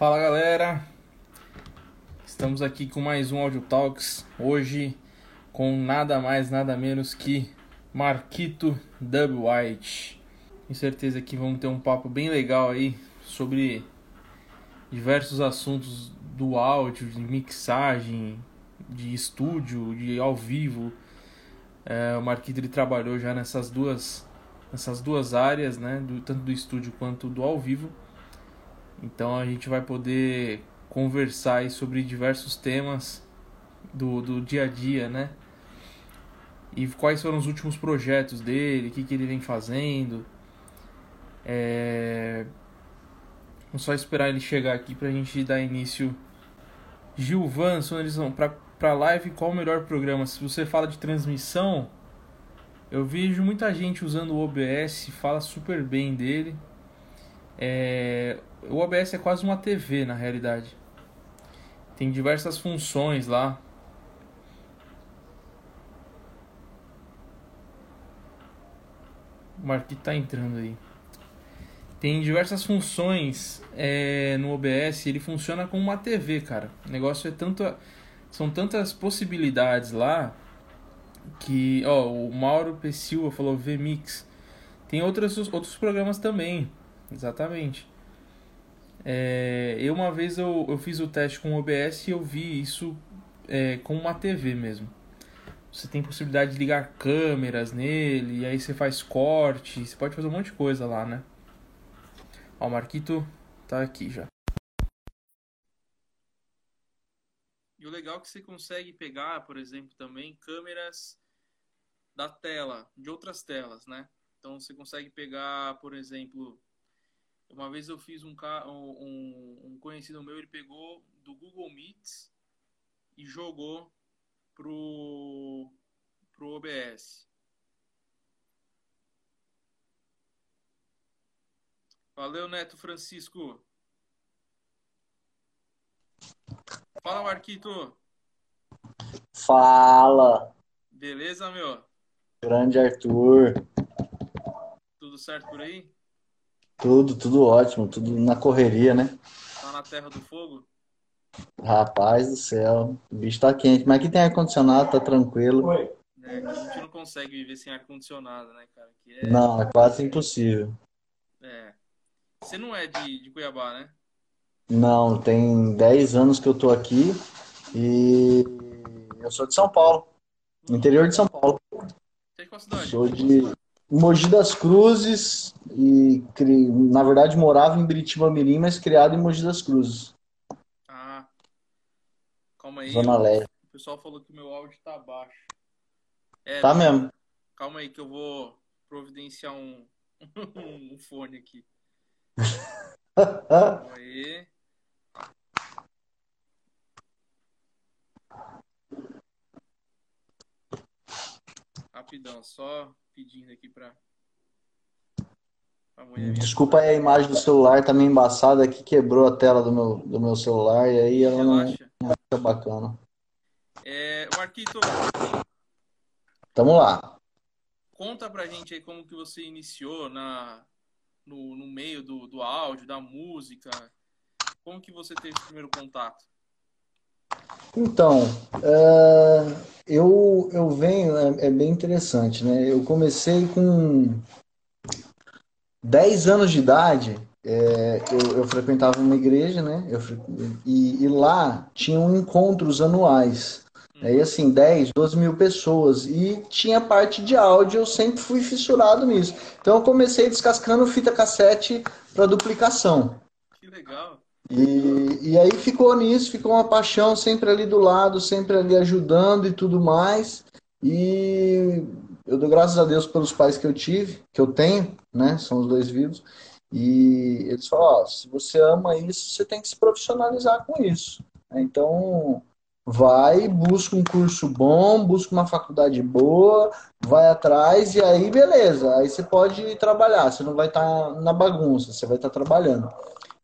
Fala galera, estamos aqui com mais um Audio Talks. Hoje com nada mais, nada menos que Marquito Dub White. Com certeza que vamos ter um papo bem legal aí sobre diversos assuntos do áudio, de mixagem, de estúdio, de ao vivo. É, o Marquito ele trabalhou já nessas duas, nessas duas áreas, né? Do, tanto do estúdio quanto do ao vivo. Então a gente vai poder conversar sobre diversos temas do, do dia a dia, né? E quais foram os últimos projetos dele, o que, que ele vem fazendo. É... Vamos só esperar ele chegar aqui pra gente dar início. Gilvan, sonorizão, pra, pra live, qual o melhor programa? Se você fala de transmissão, eu vejo muita gente usando o OBS, fala super bem dele. É, o OBS é quase uma TV na realidade. Tem diversas funções lá. O Marquito tá entrando aí. Tem diversas funções é, no OBS. Ele funciona como uma TV, cara. O negócio é tanto. São tantas possibilidades lá que. Ó, o Mauro P. Silva falou VMix. Tem outros, outros programas também. Exatamente. É, eu uma vez eu, eu fiz o teste com o OBS e eu vi isso é, com uma TV mesmo. Você tem possibilidade de ligar câmeras nele, e aí você faz corte, você pode fazer um monte de coisa lá, né? Ó, o Marquito tá aqui já. E o legal é que você consegue pegar, por exemplo, também câmeras da tela, de outras telas, né? Então você consegue pegar, por exemplo, uma vez eu fiz um, um, um conhecido meu, ele pegou do Google Meet e jogou pro, pro OBS. Valeu, Neto Francisco. Fala, Marquito. Fala. Beleza, meu? Grande Arthur. Tudo certo por aí? Tudo, tudo ótimo, tudo na correria, né? Tá na terra do fogo? Rapaz do céu, o bicho tá quente, mas aqui tem ar-condicionado, tá tranquilo. É, a gente não consegue viver sem ar-condicionado, né, cara? É... Não, é quase impossível. É. Você não é de, de Cuiabá, né? Não, tem 10 anos que eu tô aqui e eu sou de São Paulo, interior de São Paulo. Você é de qual cidade? Sou de Mogi das Cruzes e na verdade morava em Biritiba Mirim, mas criado em Mogi das Cruzes. Ah. Calma aí. Zona Leste. O pessoal falou que meu áudio tá baixo. É, tá mesmo. Calma aí que eu vou providenciar um, um fone aqui. calma aí. Rapidão, só pedindo aqui pra. Desculpa aí a imagem do celular, tá meio embaçada aqui, quebrou a tela do meu, do meu celular e aí ela Relaxa. não, fica bacana. É, Marquito. Tamo lá. Conta pra gente aí como que você iniciou na, no, no meio do, do áudio, da música. Como que você teve o primeiro contato? Então, uh, eu, eu venho, é, é, bem interessante, né? Eu comecei com 10 anos de idade, é, eu, eu, frequentava uma igreja, né? Eu, e, e, lá tinham encontros anuais. Aí, né? assim, 10, 12 mil pessoas. E tinha parte de áudio, eu sempre fui fissurado nisso. Então, eu comecei descascando fita cassete para duplicação. Que legal. E, e aí ficou nisso, ficou uma paixão sempre ali do lado, sempre ali ajudando e tudo mais. E eu dou graças a Deus pelos pais que eu tive, que eu tenho, né? São os dois vivos. E eles falam: ó, se você ama isso, você tem que se profissionalizar com isso. Então, vai, busca um curso bom, busca uma faculdade boa, vai atrás e aí beleza. Aí você pode trabalhar, você não vai estar tá na bagunça, você vai estar tá trabalhando.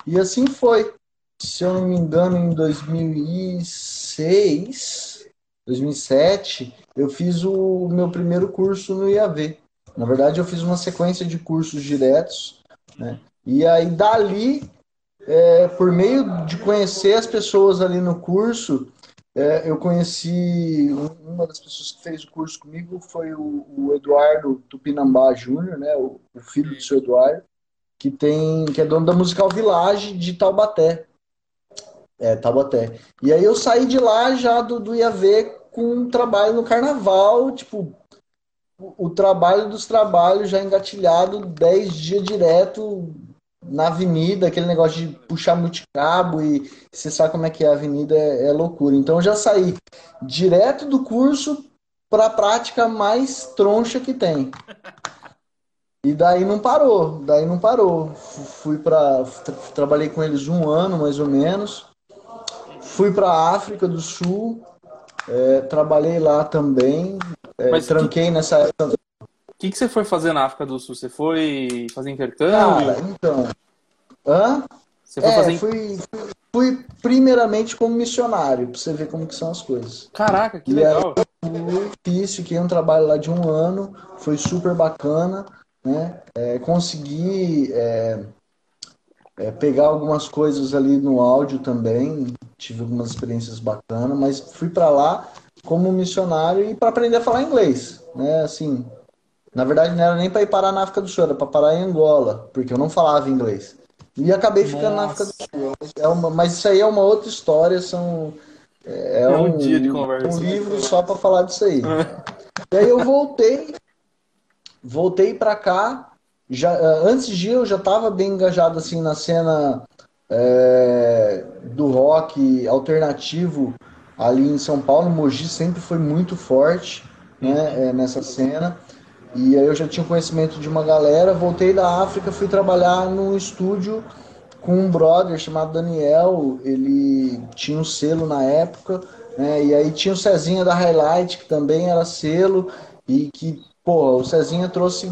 E assim foi. Se eu não me engano, em 2006, 2007, eu fiz o meu primeiro curso no IAV. Na verdade, eu fiz uma sequência de cursos diretos, né? E aí, dali, é, por meio de conhecer as pessoas ali no curso, é, eu conheci uma das pessoas que fez o curso comigo foi o, o Eduardo Tupinambá Júnior, né, o, o, filho do seu Eduardo, que tem que é dono da Musical Village de Taubaté. É, Taubaté. E aí eu saí de lá já do, do IAV com um trabalho no carnaval, tipo, o, o trabalho dos trabalhos já engatilhado 10 dias direto na avenida, aquele negócio de puxar multicabo e você sabe como é que é a avenida, é, é loucura. Então eu já saí direto do curso para a prática mais troncha que tem. E daí não parou, daí não parou. Fui para trabalhei com eles um ano mais ou menos. Fui para África do Sul, é, trabalhei lá também. É, Mas tranquei que... nessa época o que, que você foi fazer na África do Sul? Você foi fazer intercâmbio? Cara, então. Hã? Você foi é, fazer... fui, fui, fui, primeiramente como missionário, pra você ver como que são as coisas. Caraca, que e legal. Aí, fiz, fiquei um trabalho lá de um ano, foi super bacana, né? É, consegui é, é, pegar algumas coisas ali no áudio também, tive algumas experiências bacanas, mas fui para lá como missionário e para aprender a falar inglês, né? Assim, na verdade, não era nem para ir parar na África do Sul, era para parar em Angola, porque eu não falava inglês. E acabei ficando Nossa. na África do Sul. É uma, mas isso aí é uma outra história, são é, é um, um, dia de conversa. Um livro só para falar disso aí. e aí eu voltei, voltei para cá. Já, eh, antes de eu já estava bem engajado assim na cena é, do rock alternativo ali em São Paulo. Mogi sempre foi muito forte né, é, nessa cena. E aí eu já tinha conhecimento de uma galera, voltei da África, fui trabalhar num estúdio com um brother chamado Daniel, ele tinha um selo na época, né? E aí tinha o Cezinha da Highlight, que também era selo, e que, pô, o Cezinha trouxe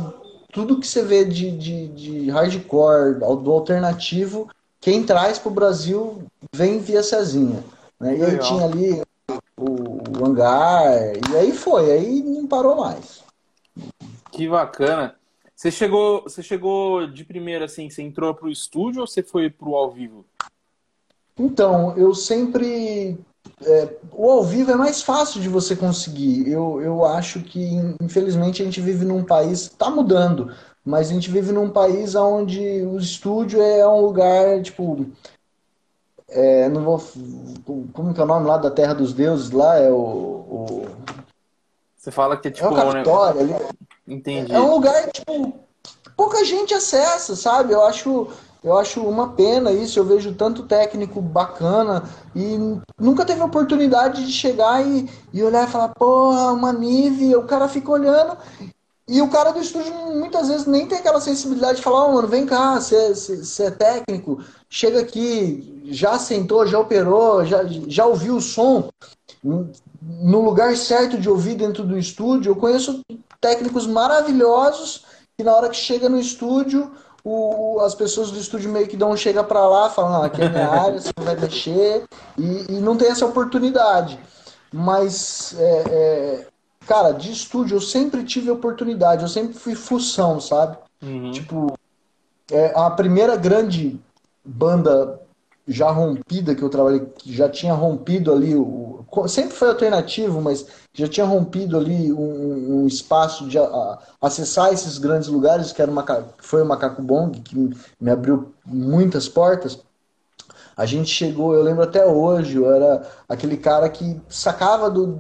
tudo que você vê de, de, de hardcore, do alternativo, quem traz pro Brasil vem via Cezinha. Né? E aí tinha ali o, o hangar, e aí foi, aí não parou mais. Que bacana. Você chegou, você chegou de primeira assim, você entrou pro estúdio ou você foi pro ao vivo? Então, eu sempre é, o ao vivo é mais fácil de você conseguir. Eu, eu acho que, infelizmente, a gente vive num país. Está mudando, mas a gente vive num país onde o estúdio é um lugar, tipo. É, não vou. Como que é o nome lá da Terra dos Deuses? Lá é o. o... Você fala que é tipo. É o Capitólio, né? ali. Entendi. É um lugar, tipo, pouca gente acessa, sabe? Eu acho, eu acho uma pena isso. Eu vejo tanto técnico bacana e nunca teve oportunidade de chegar e, e olhar e falar, porra, uma Nive. O cara fica olhando e o cara do estúdio muitas vezes nem tem aquela sensibilidade de falar, oh, mano, vem cá, você é técnico, chega aqui, já sentou, já operou, já, já ouviu o som no lugar certo de ouvir dentro do estúdio. Eu conheço técnicos maravilhosos que na hora que chega no estúdio, o, as pessoas do estúdio meio que dão chega para lá, falam, ah, aqui é minha área, você vai mexer, e, e, não tem essa oportunidade. Mas, é, é, cara, de estúdio eu sempre tive oportunidade, eu sempre fui função, sabe? Uhum. Tipo, é, a primeira grande banda já rompida que eu trabalhei, que já tinha rompido ali, o, sempre foi alternativo, mas já tinha rompido ali um, um espaço de a, acessar esses grandes lugares, que era uma, foi o Macaco Bong, que me abriu muitas portas. A gente chegou, eu lembro até hoje, eu era aquele cara que sacava do,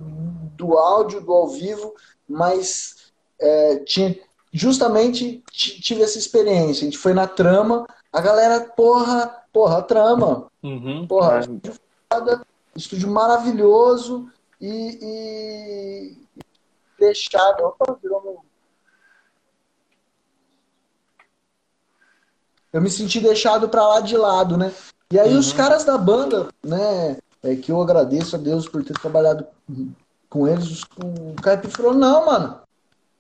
do áudio, do ao vivo, mas é, tinha justamente tive essa experiência. A gente foi na trama, a galera, porra, porra, trama. Uhum, porra, foda, estúdio maravilhoso e, e deixado. Opa, virou meu. Eu me senti deixado para lá de lado, né? E aí uhum. os caras da banda, né? É que eu agradeço a Deus por ter trabalhado com eles. O Caipira falou, não, mano.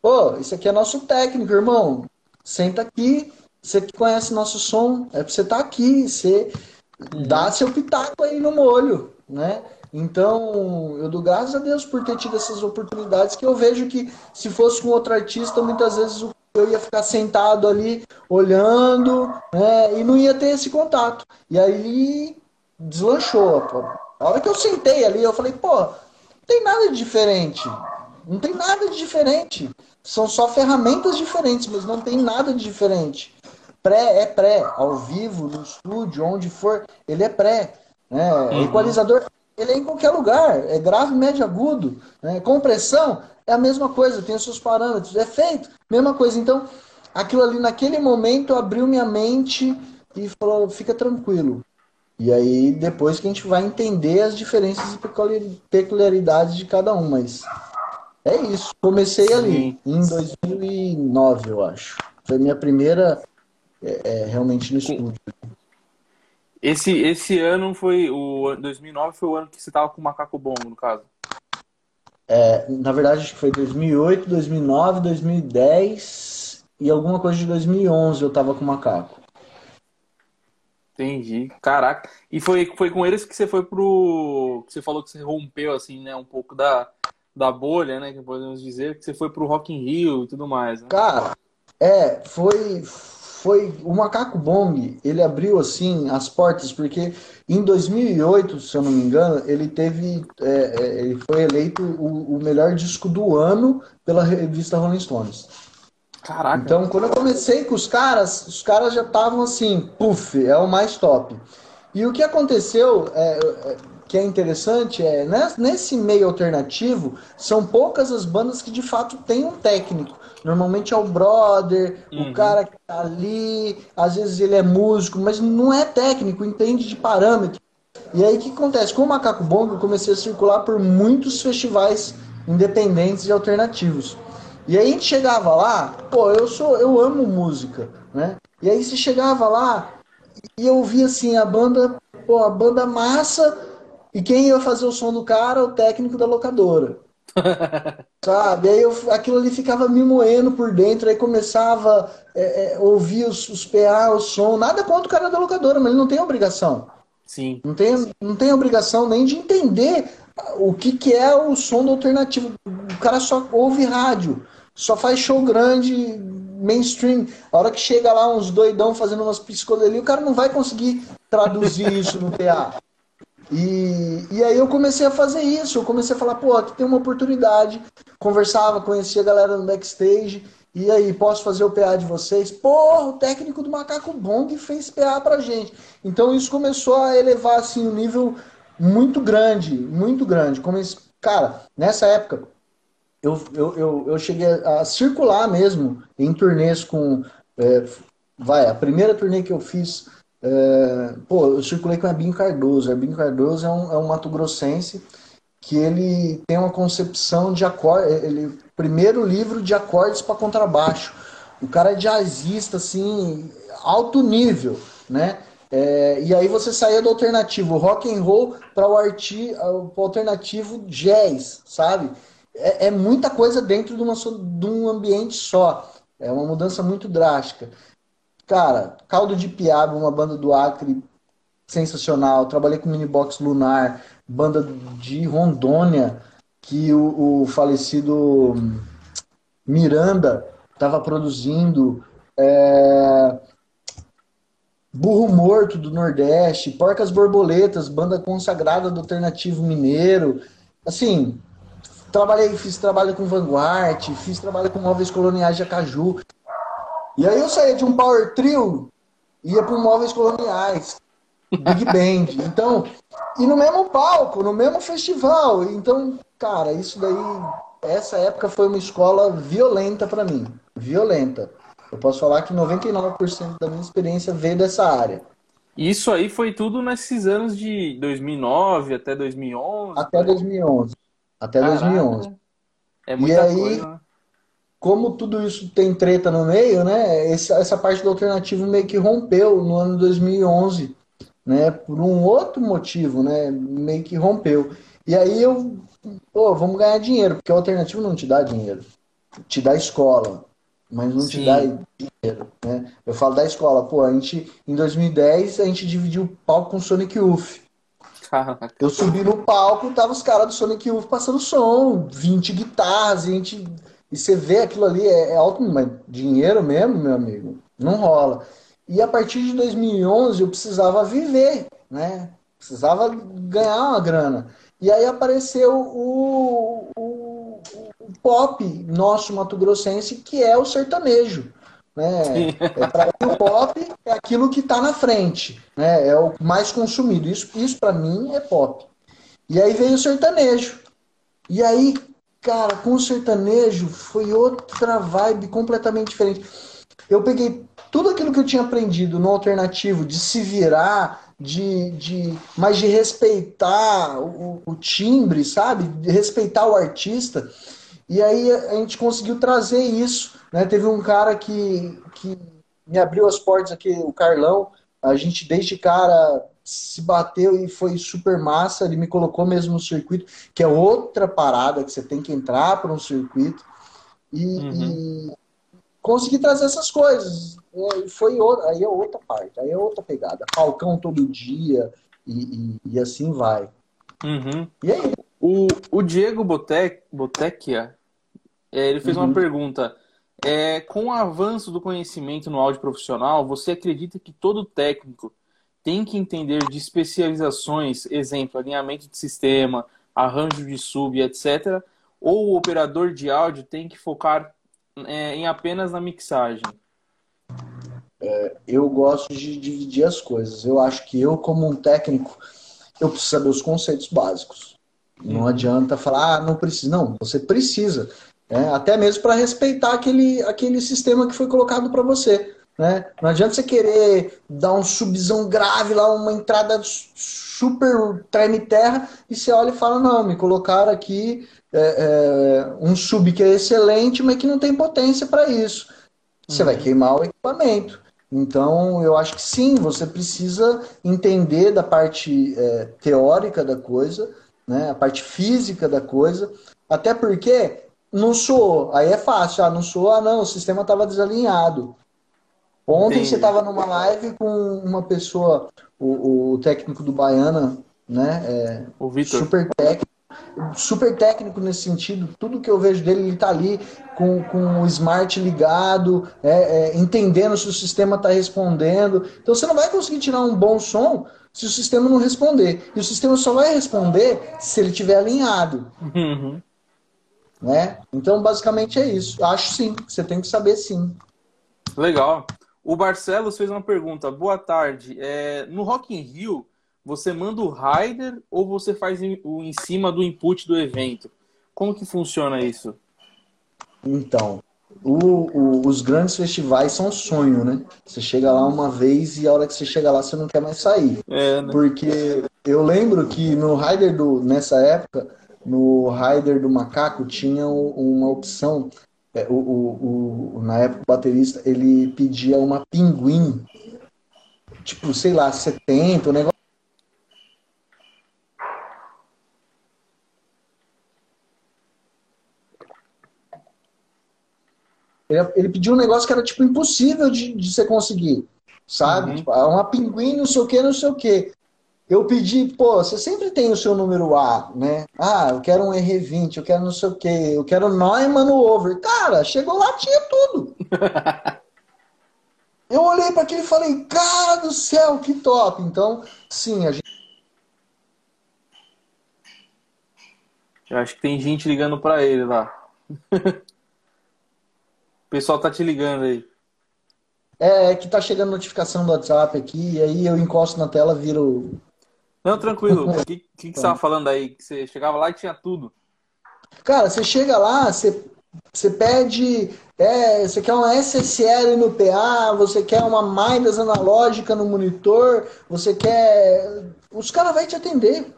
Pô, isso aqui é nosso técnico, irmão. Senta aqui, você que conhece nosso som, é pra você estar tá aqui, você uhum. dá seu pitaco aí no molho, né? Então, eu dou graças a Deus por ter tido essas oportunidades, que eu vejo que se fosse com outro artista, muitas vezes eu ia ficar sentado ali olhando, né? E não ia ter esse contato. E aí deslanchou. Pô. A hora que eu sentei ali, eu falei, pô, não tem nada de diferente. Não tem nada de diferente. São só ferramentas diferentes, mas não tem nada de diferente. Pré é pré, ao vivo, no estúdio, onde for, ele é pré. Né? Uhum. Equalizador, ele é em qualquer lugar, é grave, médio, agudo. Né? Compressão é a mesma coisa, tem os seus parâmetros. É feito, mesma coisa. Então, aquilo ali naquele momento abriu minha mente e falou: fica tranquilo. E aí depois que a gente vai entender as diferenças e peculiaridades de cada um, mas é isso. Comecei Sim. ali em 2009, eu acho. Foi minha primeira é, é, realmente no estúdio. Esse, esse ano foi o 2009 foi o ano que você tava com o macaco bongo, no caso. É, na verdade, acho que foi 2008, 2009, 2010 e alguma coisa de 2011 eu tava com o macaco. Entendi. Caraca. E foi, foi com eles que você foi pro. Que você falou que você rompeu, assim, né? Um pouco da, da bolha, né? Que podemos dizer, que você foi pro Rock in Rio e tudo mais. Né? Cara, é, foi. Foi. O Macaco Bong, ele abriu, assim, as portas, porque em 2008, se eu não me engano, ele teve. É, é, ele foi eleito o, o melhor disco do ano pela revista Rolling Stones. Caraca. Então, quando eu comecei com os caras, os caras já estavam assim, puf, é o mais top. E o que aconteceu, é, é, que é interessante, é nesse meio alternativo, são poucas as bandas que de fato têm um técnico. Normalmente é o brother, uhum. o cara que tá ali, às vezes ele é músico, mas não é técnico, entende de parâmetro. E aí o que acontece? Com o Macaco Bongo eu comecei a circular por muitos festivais independentes e alternativos. E aí a gente chegava lá, pô, eu sou, eu amo música, né? E aí você chegava lá e eu via assim a banda, pô, a banda massa e quem ia fazer o som do cara, o técnico da locadora. Sabe? Aí eu, aquilo ali ficava me moendo por dentro, aí começava a é, é, ouvir os, os PA, o som. Nada contra o cara da locadora, mas ele não tem obrigação. Sim. Não tem, não tem obrigação nem de entender o que, que é o som do alternativo. O cara só ouve rádio só faz show grande, mainstream. A hora que chega lá uns doidão fazendo umas psicodelias, o cara não vai conseguir traduzir isso no PA. E, e aí eu comecei a fazer isso, eu comecei a falar, pô, aqui tem uma oportunidade. Conversava, conhecia a galera no backstage. E aí, posso fazer o PA de vocês? Pô, o técnico do Macaco Bong fez PA pra gente. Então isso começou a elevar assim um nível muito grande, muito grande. Comece... Cara, nessa época, eu, eu, eu, eu cheguei a circular mesmo em turnês com. É, vai, a primeira turnê que eu fiz, é, pô, eu circulei com a Binho Cardoso. Binho Cardoso é um, é um Mato Grossense que ele tem uma concepção de acorde, ele primeiro livro de acordes para contrabaixo. O cara é jazzista assim, alto nível, né? É, e aí você saía do alternativo rock and roll para o, arti, o alternativo jazz, sabe? é, é muita coisa dentro de, uma, de um ambiente só. É uma mudança muito drástica. Cara, Caldo de Piaba, uma banda do Acre sensacional. Trabalhei com Minibox Lunar, banda de Rondônia, que o, o falecido Miranda estava produzindo. É... Burro Morto do Nordeste, Porcas Borboletas, banda consagrada do alternativo mineiro. Assim, Trabalhei, fiz trabalho com Vanguard, fiz trabalho com móveis coloniais de Acaju. E aí eu saía de um power trio, ia para móveis coloniais, Big Band. Então, e no mesmo palco, no mesmo festival. Então, cara, isso daí, essa época foi uma escola violenta para mim. Violenta. Eu posso falar que 99% da minha experiência veio dessa área. Isso aí foi tudo nesses anos de 2009 até 2011? Até 2011. Até Caraca. 2011. É muita e aí, coisa. Né? Como tudo isso tem treta no meio, né? Essa, essa parte do alternativo meio que rompeu no ano 2011, né? Por um outro motivo, né? Meio que rompeu. E aí eu, pô, vamos ganhar dinheiro, porque o alternativo não te dá dinheiro. Te dá escola, mas não Sim. te dá dinheiro, né? Eu falo da escola, pô, a gente, em 2010, a gente dividiu o palco com Sonic Youth. Eu subi no palco, tava os caras do Sonic Youth passando som, 20 guitarras, a gente. E você vê aquilo ali, é, é alto, mas dinheiro mesmo, meu amigo, não rola. E a partir de 2011 eu precisava viver, né? Precisava ganhar uma grana. E aí apareceu o, o, o pop nosso Mato Grossense, que é o sertanejo. Né? É, para o pop é aquilo que está na frente, né? é o mais consumido. Isso, isso para mim é pop. E aí veio o sertanejo. E aí, cara, com o sertanejo foi outra vibe completamente diferente. Eu peguei tudo aquilo que eu tinha aprendido no alternativo, de se virar, de, de mas de respeitar o, o timbre, sabe? De respeitar o artista. E aí a gente conseguiu trazer isso. Né? Teve um cara que, que me abriu as portas aqui, o Carlão. A gente desde cara se bateu e foi super massa. Ele me colocou mesmo no circuito, que é outra parada que você tem que entrar para um circuito. E, uhum. e consegui trazer essas coisas. E foi outra, aí é outra parte, aí é outra pegada. Falcão todo dia e, e, e assim vai. Uhum. E aí? O, o Diego Botec, Botecchia, é, ele fez uhum. uma pergunta. É, com o avanço do conhecimento no áudio profissional, você acredita que todo técnico tem que entender de especializações, exemplo, alinhamento de sistema, arranjo de sub, etc., ou o operador de áudio tem que focar é, em apenas na mixagem? É, eu gosto de dividir as coisas. Eu acho que eu, como um técnico, eu preciso saber os conceitos básicos. Não uhum. adianta falar, ah, não precisa. Não, você precisa. Né? Até mesmo para respeitar aquele, aquele sistema que foi colocado para você. Né? Não adianta você querer dar um subzão grave lá, uma entrada super treme terra, e você olha e fala, não, me colocaram aqui é, é, um sub que é excelente, mas que não tem potência para isso. Você uhum. vai queimar o equipamento. Então, eu acho que sim, você precisa entender da parte é, teórica da coisa, né, a parte física da coisa, até porque não sou, aí é fácil, ah, não sou, ah não, o sistema estava desalinhado. Ontem Entendi. você estava numa live com uma pessoa, o, o técnico do Baiana, né? É, o Vitor. Super técnico, super técnico nesse sentido. Tudo que eu vejo dele, ele está ali com, com o smart ligado, é, é, entendendo se o sistema está respondendo. Então você não vai conseguir tirar um bom som se o sistema não responder. E o sistema só vai responder se ele estiver alinhado. Uhum. Né? Então, basicamente é isso. Acho sim, você tem que saber sim. Legal. O Barcelos fez uma pergunta. Boa tarde. É, no Rock in Rio, você manda o rider ou você faz o em cima do input do evento? Como que funciona isso? Então, o, o, os grandes festivais são sonho, né? Você chega lá uma vez e a hora que você chega lá você não quer mais sair. É, né? Porque eu lembro que no rider do nessa época, no rider do macaco tinha uma opção é, o, o, o, na época o baterista ele pedia uma pinguim, tipo, sei lá, 70, o negócio. Ele, ele pediu um negócio que era tipo impossível de, de você conseguir, sabe? Uhum. Tipo, ah, uma pinguim, não sei o que, não sei o que eu pedi, pô, você sempre tem o seu número A, né? Ah, eu quero um R20, eu quero não sei o quê, eu quero Neumann no over. Cara, chegou lá, tinha tudo. eu olhei para aquilo e falei, cara do céu, que top. Então, sim, a gente. Eu acho que tem gente ligando para ele lá. o pessoal tá te ligando aí. É, é que tá chegando notificação do WhatsApp aqui, e aí eu encosto na tela, viro não, tranquilo. O que, que, que você estava falando aí? Que você chegava lá e tinha tudo. Cara, você chega lá, você, você pede. É, você quer uma SSL no PA, você quer uma Midas analógica no monitor, você quer. Os caras vão te atender.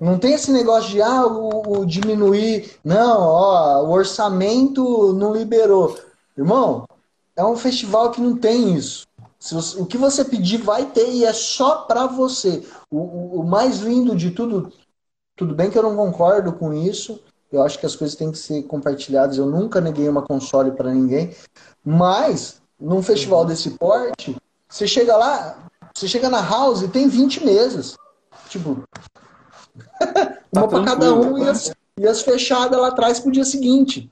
Não tem esse negócio de ah, o, o diminuir. Não, ó, o orçamento não liberou. Irmão, é um festival que não tem isso. Você, o que você pedir vai ter e é só para você. O, o, mais lindo de tudo, tudo bem que eu não concordo com isso. Eu acho que as coisas têm que ser compartilhadas. Eu nunca neguei uma console para ninguém. Mas, num festival uhum. desse porte, você chega lá, você chega na house e tem 20 mesas. Tipo, tá uma para cada um e as, e as fechadas lá atrás pro dia seguinte.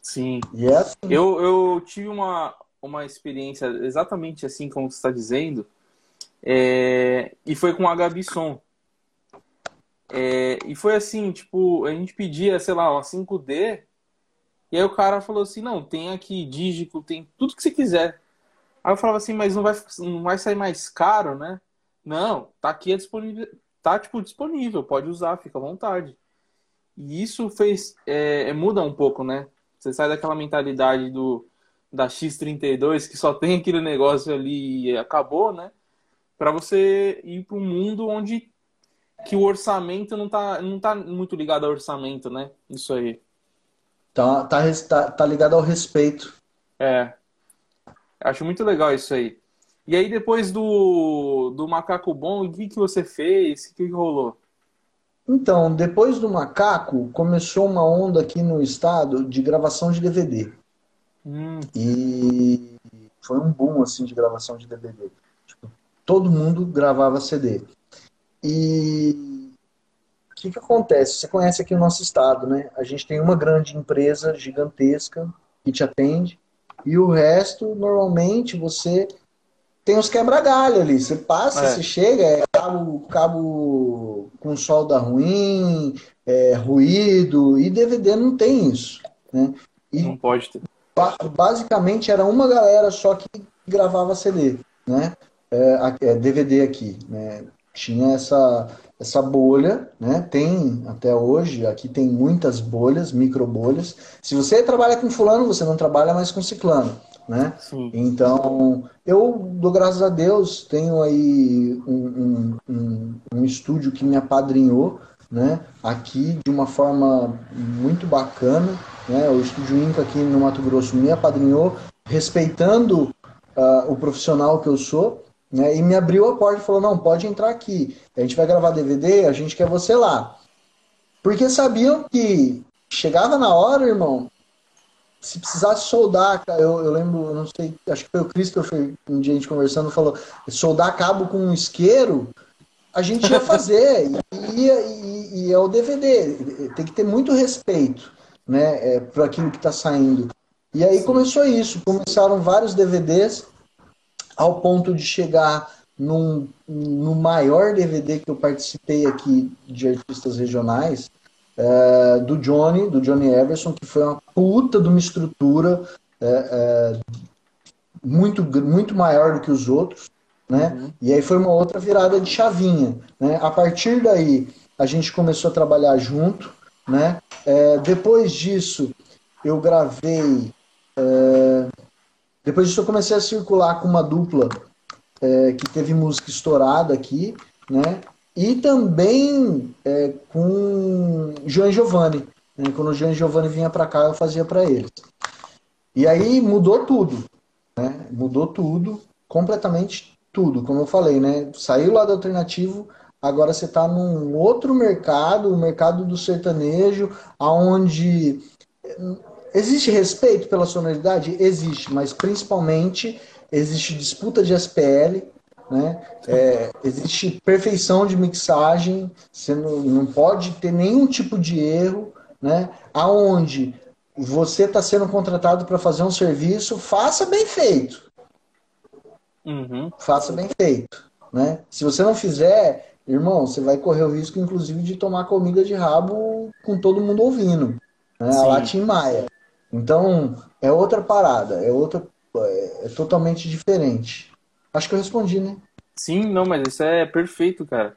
Sim. E é assim. eu, eu tive uma, uma experiência exatamente assim como você está dizendo, é, e foi com a Gabi Som. É, e foi assim, tipo, a gente pedia, sei lá, uma 5D, e aí o cara falou assim, não, tem aqui dígito, tem tudo que você quiser. Aí eu falava assim, mas não vai, não vai sair mais caro, né? Não, tá aqui disponível, tá tipo disponível, pode usar, fica à vontade. E isso fez é, é, muda um pouco, né? Você sai daquela mentalidade do da X32 que só tem aquele negócio ali e acabou, né? Para você ir para um mundo onde que o orçamento não tá, não tá muito ligado ao orçamento, né? Isso aí. Tá, tá, tá, tá ligado ao respeito. É. Acho muito legal isso aí. E aí, depois do, do Macaco Bom, o que, que você fez? O que, que rolou? Então, depois do Macaco, começou uma onda aqui no estado de gravação de DVD. Hum. E foi um boom, assim, de gravação de DVD. Todo mundo gravava CD. E o que, que acontece? Você conhece aqui o nosso estado, né? A gente tem uma grande empresa gigantesca que te atende e o resto, normalmente, você tem os quebra-galho ali. Você passa, é. você chega, é cabo, cabo com solda ruim, é, ruído, e DVD não tem isso. Né? E não pode ter. Basicamente era uma galera só que gravava CD, né? É, DVD é, aqui, né? Tinha essa, essa bolha, né? Tem até hoje, aqui tem muitas bolhas, micro bolhas. Se você trabalha com fulano, você não trabalha mais com ciclano né? Sim. Então, eu dou graças a Deus, tenho aí um, um, um, um estúdio que me apadrinhou, né? Aqui de uma forma muito bacana, né? O Estúdio Inca aqui no Mato Grosso me apadrinhou, respeitando uh, o profissional que eu sou, né? E me abriu a porta e falou: não, pode entrar aqui. A gente vai gravar DVD, a gente quer você lá. Porque sabiam que chegava na hora, irmão, se precisasse soldar, eu, eu lembro, não sei, acho que foi o Christopher, um dia a gente conversando, falou, soldar cabo com um isqueiro, a gente ia fazer, e, e, e, é o DVD, tem que ter muito respeito, né, é, para aquilo que está saindo. E aí Sim. começou isso, começaram vários DVDs, ao ponto de chegar num, no maior DVD que eu participei aqui de artistas regionais, é, do Johnny, do Johnny Everson, que foi uma puta de uma estrutura é, é, muito, muito maior do que os outros, né? Uhum. E aí foi uma outra virada de chavinha, né? A partir daí a gente começou a trabalhar junto, né? É, depois disso eu gravei, é, depois disso eu comecei a circular com uma dupla é, que teve música estourada aqui, né? E também é, com João Giovanni. Né? Quando o João Giovanni vinha para cá, eu fazia para eles. E aí mudou tudo. Né? Mudou tudo, completamente tudo. Como eu falei, né? Saiu lá do alternativo, agora você está num outro mercado, o mercado do sertanejo, aonde existe respeito pela sonoridade? Existe, mas principalmente existe disputa de SPL, né? É, existe perfeição de mixagem, você não, não pode ter nenhum tipo de erro, né? Aonde você está sendo contratado para fazer um serviço, faça bem feito. Uhum. Faça bem feito, né? Se você não fizer, irmão, você vai correr o risco, inclusive, de tomar comida de rabo com todo mundo ouvindo, né? A Latim Maia. Então, é outra parada, é outra, é, totalmente diferente. Acho que eu respondi, né? Sim, não, mas isso é perfeito, cara.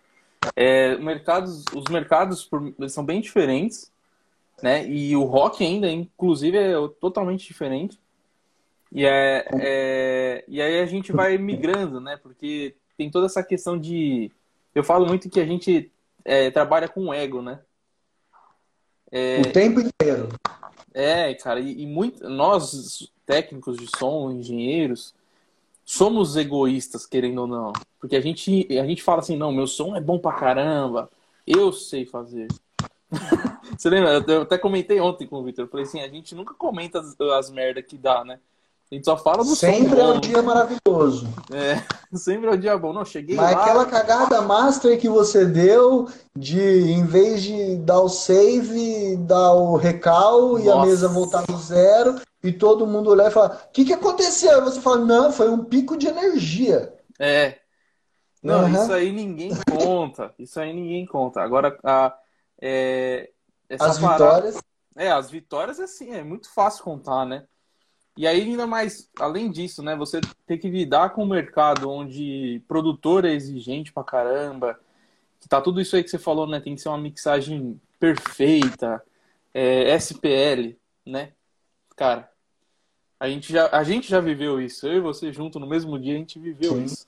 É, mercados, os mercados são bem diferentes, né? E o rock ainda, inclusive, é totalmente diferente. E, é, é, e aí a gente vai migrando, né? Porque tem toda essa questão de. Eu falo muito que a gente é, trabalha com ego, né? É, o tempo inteiro. É, cara, e, e muito, nós, técnicos de som, engenheiros, somos egoístas, querendo ou não. Porque a gente, a gente fala assim, não, meu som é bom pra caramba, eu sei fazer. Você lembra? Eu até comentei ontem com o Victor. Falei assim, a gente nunca comenta as, as merdas que dá, né? A gente só fala do Sempre é um dia maravilhoso. É, sempre é um dia bom. Não, cheguei Mas lá... aquela cagada master que você deu de, em vez de dar o save, dar o recal Nossa. e a mesa voltar no zero e todo mundo olhar e falar: o que, que aconteceu? E você fala: não, foi um pico de energia. É. Não, uhum. isso aí ninguém conta. Isso aí ninguém conta. Agora, a, é, as parada... vitórias. É, as vitórias, assim, é muito fácil contar, né? E aí, ainda mais, além disso, né? Você tem que lidar com um mercado onde produtor é exigente pra caramba. Que tá tudo isso aí que você falou, né? Tem que ser uma mixagem perfeita, é, SPL, né? Cara, a gente, já, a gente já viveu isso. Eu e você junto no mesmo dia, a gente viveu Sim. isso.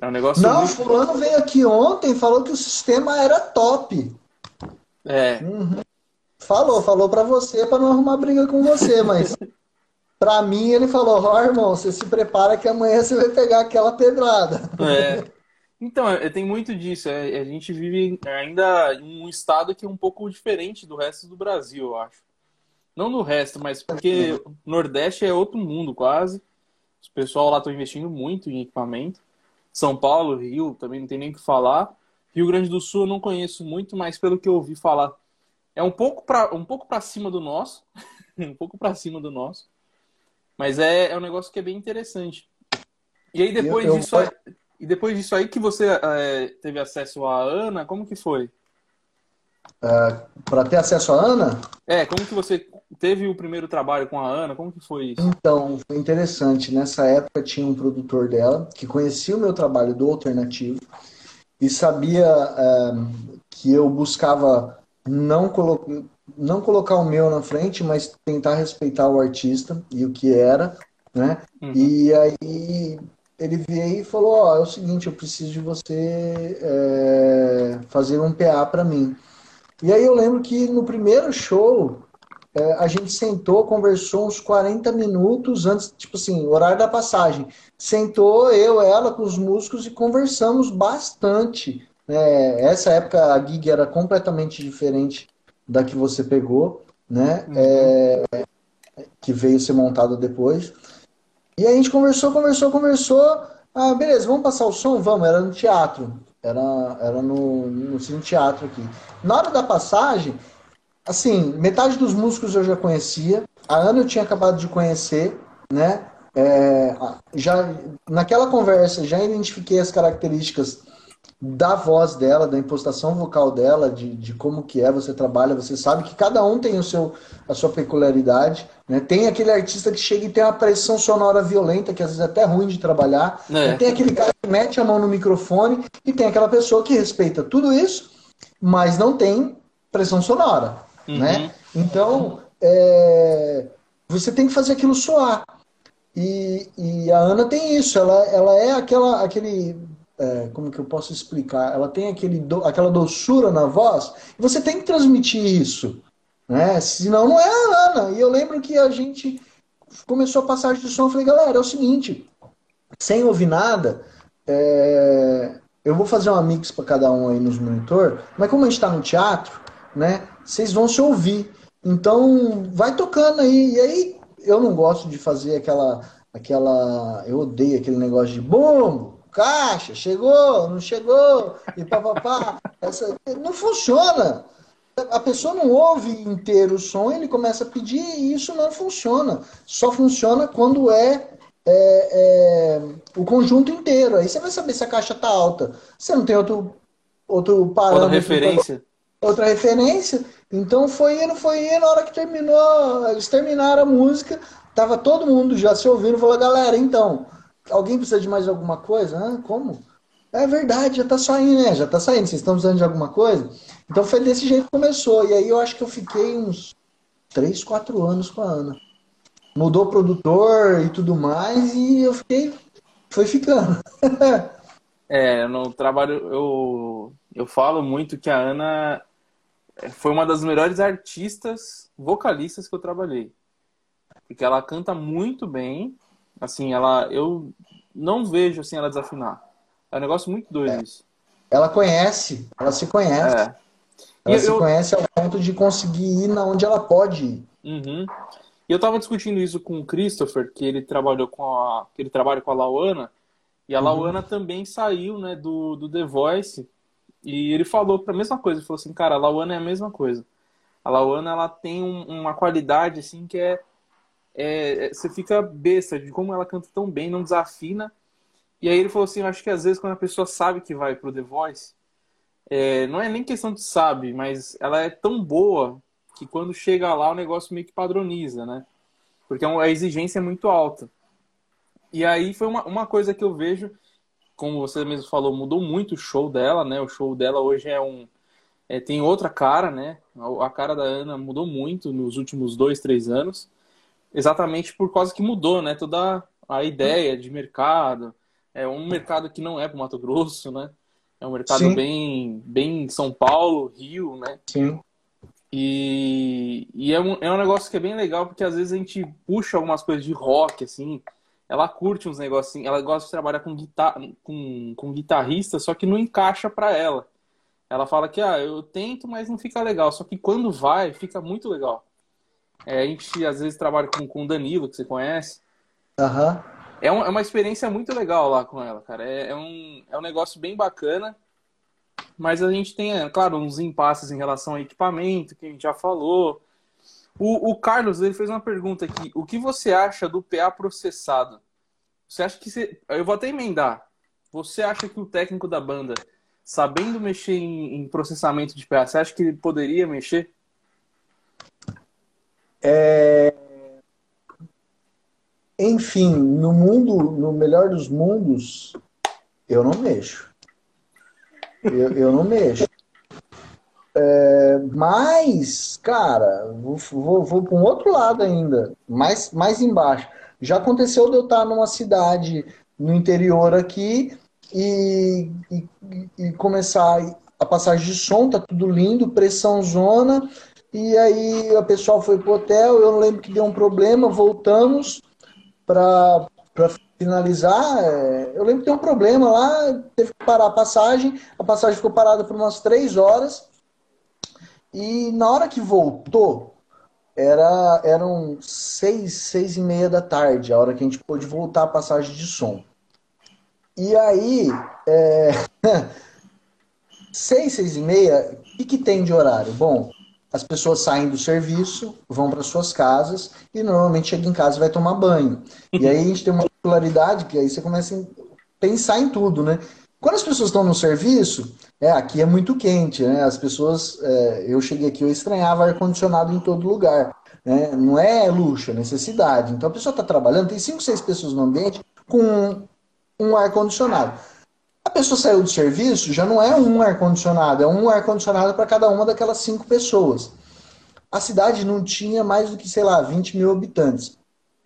É um negócio Não, muito... fulano veio aqui ontem falou que o sistema era top. É. Uhum. Falou, falou para você para não arrumar briga com você, mas para mim ele falou: "Ó, oh, irmão, você se prepara que amanhã você vai pegar aquela pedrada". É. Então, é, tem muito disso. É, a gente vive ainda em um estado que é um pouco diferente do resto do Brasil, eu acho. Não do resto, mas porque o Nordeste é outro mundo quase. O pessoal lá está investindo muito em equipamento. São Paulo, Rio, também não tem nem o que falar. Rio Grande do Sul eu não conheço muito, mas pelo que eu ouvi falar, é um pouco para um pouco para cima do nosso, um pouco para cima do nosso. Mas é, é um negócio que é bem interessante. E aí depois eu, eu... disso, aí, e depois disso aí que você é, teve acesso à Ana, como que foi? Uh, para ter acesso à Ana? É, como que você teve o primeiro trabalho com a Ana? Como que foi isso? Então, foi interessante. Nessa época tinha um produtor dela que conhecia o meu trabalho do alternativo e sabia uh, que eu buscava não, colo não colocar o meu na frente, mas tentar respeitar o artista e o que era, né? Uhum. E aí ele veio e falou, ó, oh, é o seguinte, eu preciso de você é, fazer um PA para mim. E aí eu lembro que no primeiro show é, a gente sentou, conversou uns 40 minutos antes, tipo assim, horário da passagem. Sentou eu, ela, com os músicos e conversamos bastante. É, essa época a gig era completamente diferente da que você pegou, né? Uhum. É, que veio ser montada depois. E a gente conversou, conversou, conversou. Ah, beleza, vamos passar o som? Vamos, era no teatro. Era, era no, no Cine Teatro aqui. Na hora da passagem, assim, metade dos músicos eu já conhecia. A Ana eu tinha acabado de conhecer, né? É, já naquela conversa já identifiquei as características da voz dela, da impostação vocal dela, de, de como que é, você trabalha, você sabe que cada um tem o seu, a sua peculiaridade, né? Tem aquele artista que chega e tem uma pressão sonora violenta, que às vezes é até ruim de trabalhar, é. tem aquele cara que mete a mão no microfone e tem aquela pessoa que respeita tudo isso, mas não tem pressão sonora, uhum. né? Então, é, você tem que fazer aquilo soar. E, e, a Ana tem isso, ela, ela é aquela, aquele é, como que eu posso explicar? Ela tem aquele do, aquela doçura na voz, e você tem que transmitir isso, né? Senão não é a Ana. E eu lembro que a gente começou a passagem de som, eu falei, galera, é o seguinte, sem ouvir nada, é, eu vou fazer uma mix para cada um aí nos monitor, mas como a gente está no teatro, né? Vocês vão se ouvir. Então, vai tocando aí. E aí, eu não gosto de fazer aquela. aquela eu odeio aquele negócio de bom, caixa, chegou, não chegou, e papapá. Essa, não funciona. A pessoa não ouve inteiro o som, ele começa a pedir e isso não funciona. Só funciona quando é, é, é o conjunto inteiro. Aí você vai saber se a caixa está alta. Você não tem outro, outro parâmetro. Outra referência. Outra referência. Então foi indo, foi indo. Na hora que terminou, eles terminaram a música, tava todo mundo já se ouvindo. Falou, galera, então alguém precisa de mais alguma coisa? Ah, como? É verdade, já tá saindo, né? Já tá saindo. Vocês estão precisando de alguma coisa? Então foi desse jeito que começou. E aí eu acho que eu fiquei uns 3, 4 anos com a Ana. Mudou o produtor e tudo mais, e eu fiquei. Foi ficando. é, no trabalho eu, eu falo muito que a Ana foi uma das melhores artistas vocalistas que eu trabalhei. Porque ela canta muito bem Assim, ela. Eu não vejo assim ela desafinar. É um negócio muito doido é. isso. Ela conhece, ela se conhece. É. Ela e se eu... conhece ao ponto de conseguir ir na onde ela pode ir. Uhum. E eu tava discutindo isso com o Christopher, que ele trabalhou com a. que ele trabalha com a Lauana, e a uhum. Lauana também saiu, né, do, do The Voice. E ele falou para a mesma coisa, ele falou assim, cara, a Lauana é a mesma coisa. A Lauana ela tem um, uma qualidade assim que é, é, é, você fica besta de como ela canta tão bem, não desafina. E aí ele falou assim, acho que às vezes quando a pessoa sabe que vai pro The Voice, é, não é nem questão de sabe, mas ela é tão boa que quando chega lá o negócio meio que padroniza, né? Porque é a exigência é muito alta. E aí foi uma, uma coisa que eu vejo, como você mesmo falou, mudou muito o show dela, né? O show dela hoje é um. É, tem outra cara, né? A cara da Ana mudou muito nos últimos dois, três anos. Exatamente por causa que mudou, né? Toda a ideia de mercado. É um mercado que não é para Mato Grosso, né? É um mercado Sim. bem, bem São Paulo, Rio, né? Sim. E, e é, um, é um negócio que é bem legal, porque às vezes a gente puxa algumas coisas de rock, assim. Ela curte uns negocinhos, ela gosta de trabalhar com, guitar, com, com guitarrista, só que não encaixa para ela. Ela fala que, ah, eu tento, mas não fica legal. Só que quando vai, fica muito legal. É, a gente às vezes trabalha com, com o Danilo, que você conhece. Uhum. É, um, é uma experiência muito legal lá com ela, cara. É, é, um, é um negócio bem bacana. Mas a gente tem, é, claro, uns impasses em relação ao equipamento, que a gente já falou. O, o Carlos ele fez uma pergunta aqui. O que você acha do PA processado? Você acha que você... Eu vou até emendar. Você acha que o técnico da banda, sabendo mexer em, em processamento de PA, você acha que ele poderia mexer? É... Enfim, no mundo, no melhor dos mundos, eu não mexo. Eu, eu não mexo. É, mas, cara, vou, vou, vou para um outro lado ainda, mais, mais embaixo. Já aconteceu de eu estar numa cidade no interior aqui e, e, e começar a passagem de som, tá tudo lindo, pressão zona, e aí o pessoal foi pro hotel, eu lembro que deu um problema, voltamos, para finalizar, é, eu lembro que tem um problema lá, teve que parar a passagem, a passagem ficou parada por umas três horas, e na hora que voltou, era, eram seis, seis e meia da tarde, a hora que a gente pôde voltar a passagem de som. E aí, é, seis, seis e meia, o que, que tem de horário? Bom, as pessoas saem do serviço, vão para suas casas e normalmente chega em casa e vai tomar banho. E aí a gente tem uma popularidade que aí você começa a pensar em tudo, né? Quando as pessoas estão no serviço, é, aqui é muito quente, né? As pessoas, é, eu cheguei aqui, eu estranhava ar-condicionado em todo lugar. Né? Não é luxo, é necessidade. Então a pessoa está trabalhando, tem cinco, seis pessoas no ambiente com um ar-condicionado. A pessoa saiu do serviço, já não é um ar-condicionado, é um ar-condicionado para cada uma daquelas cinco pessoas. A cidade não tinha mais do que, sei lá, 20 mil habitantes.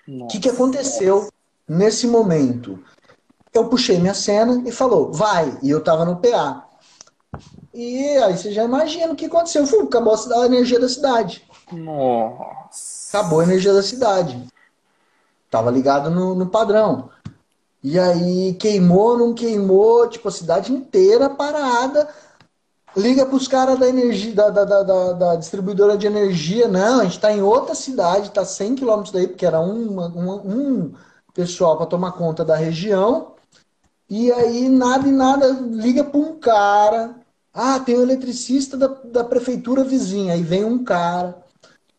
O que, que aconteceu nesse momento? Eu puxei minha cena e falou, vai. E eu tava no PA. E aí você já imagina o que aconteceu. Fui, acabou a energia da cidade. Nossa. Acabou a energia da cidade. Tava ligado no, no padrão. E aí queimou, não queimou, tipo, a cidade inteira parada. Liga para os caras da energia, da, da, da, da, distribuidora de energia. Não, a gente está em outra cidade, está 100 quilômetros daí, porque era uma, uma, um pessoal para tomar conta da região. E aí nada e nada, liga para um cara. Ah, tem um eletricista da, da prefeitura vizinha. Aí vem um cara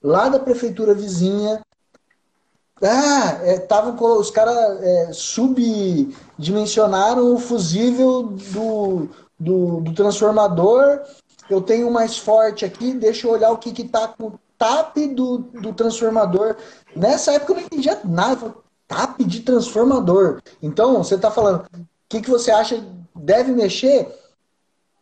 lá da prefeitura vizinha ah, é, tava, os caras é, subdimensionaram o fusível do, do, do, transformador. Eu tenho mais forte aqui, deixa eu olhar o que, que tá com o TAP do, do transformador. Nessa época eu não entendia nada. TAP de transformador. Então, você está falando, o que, que você acha deve mexer?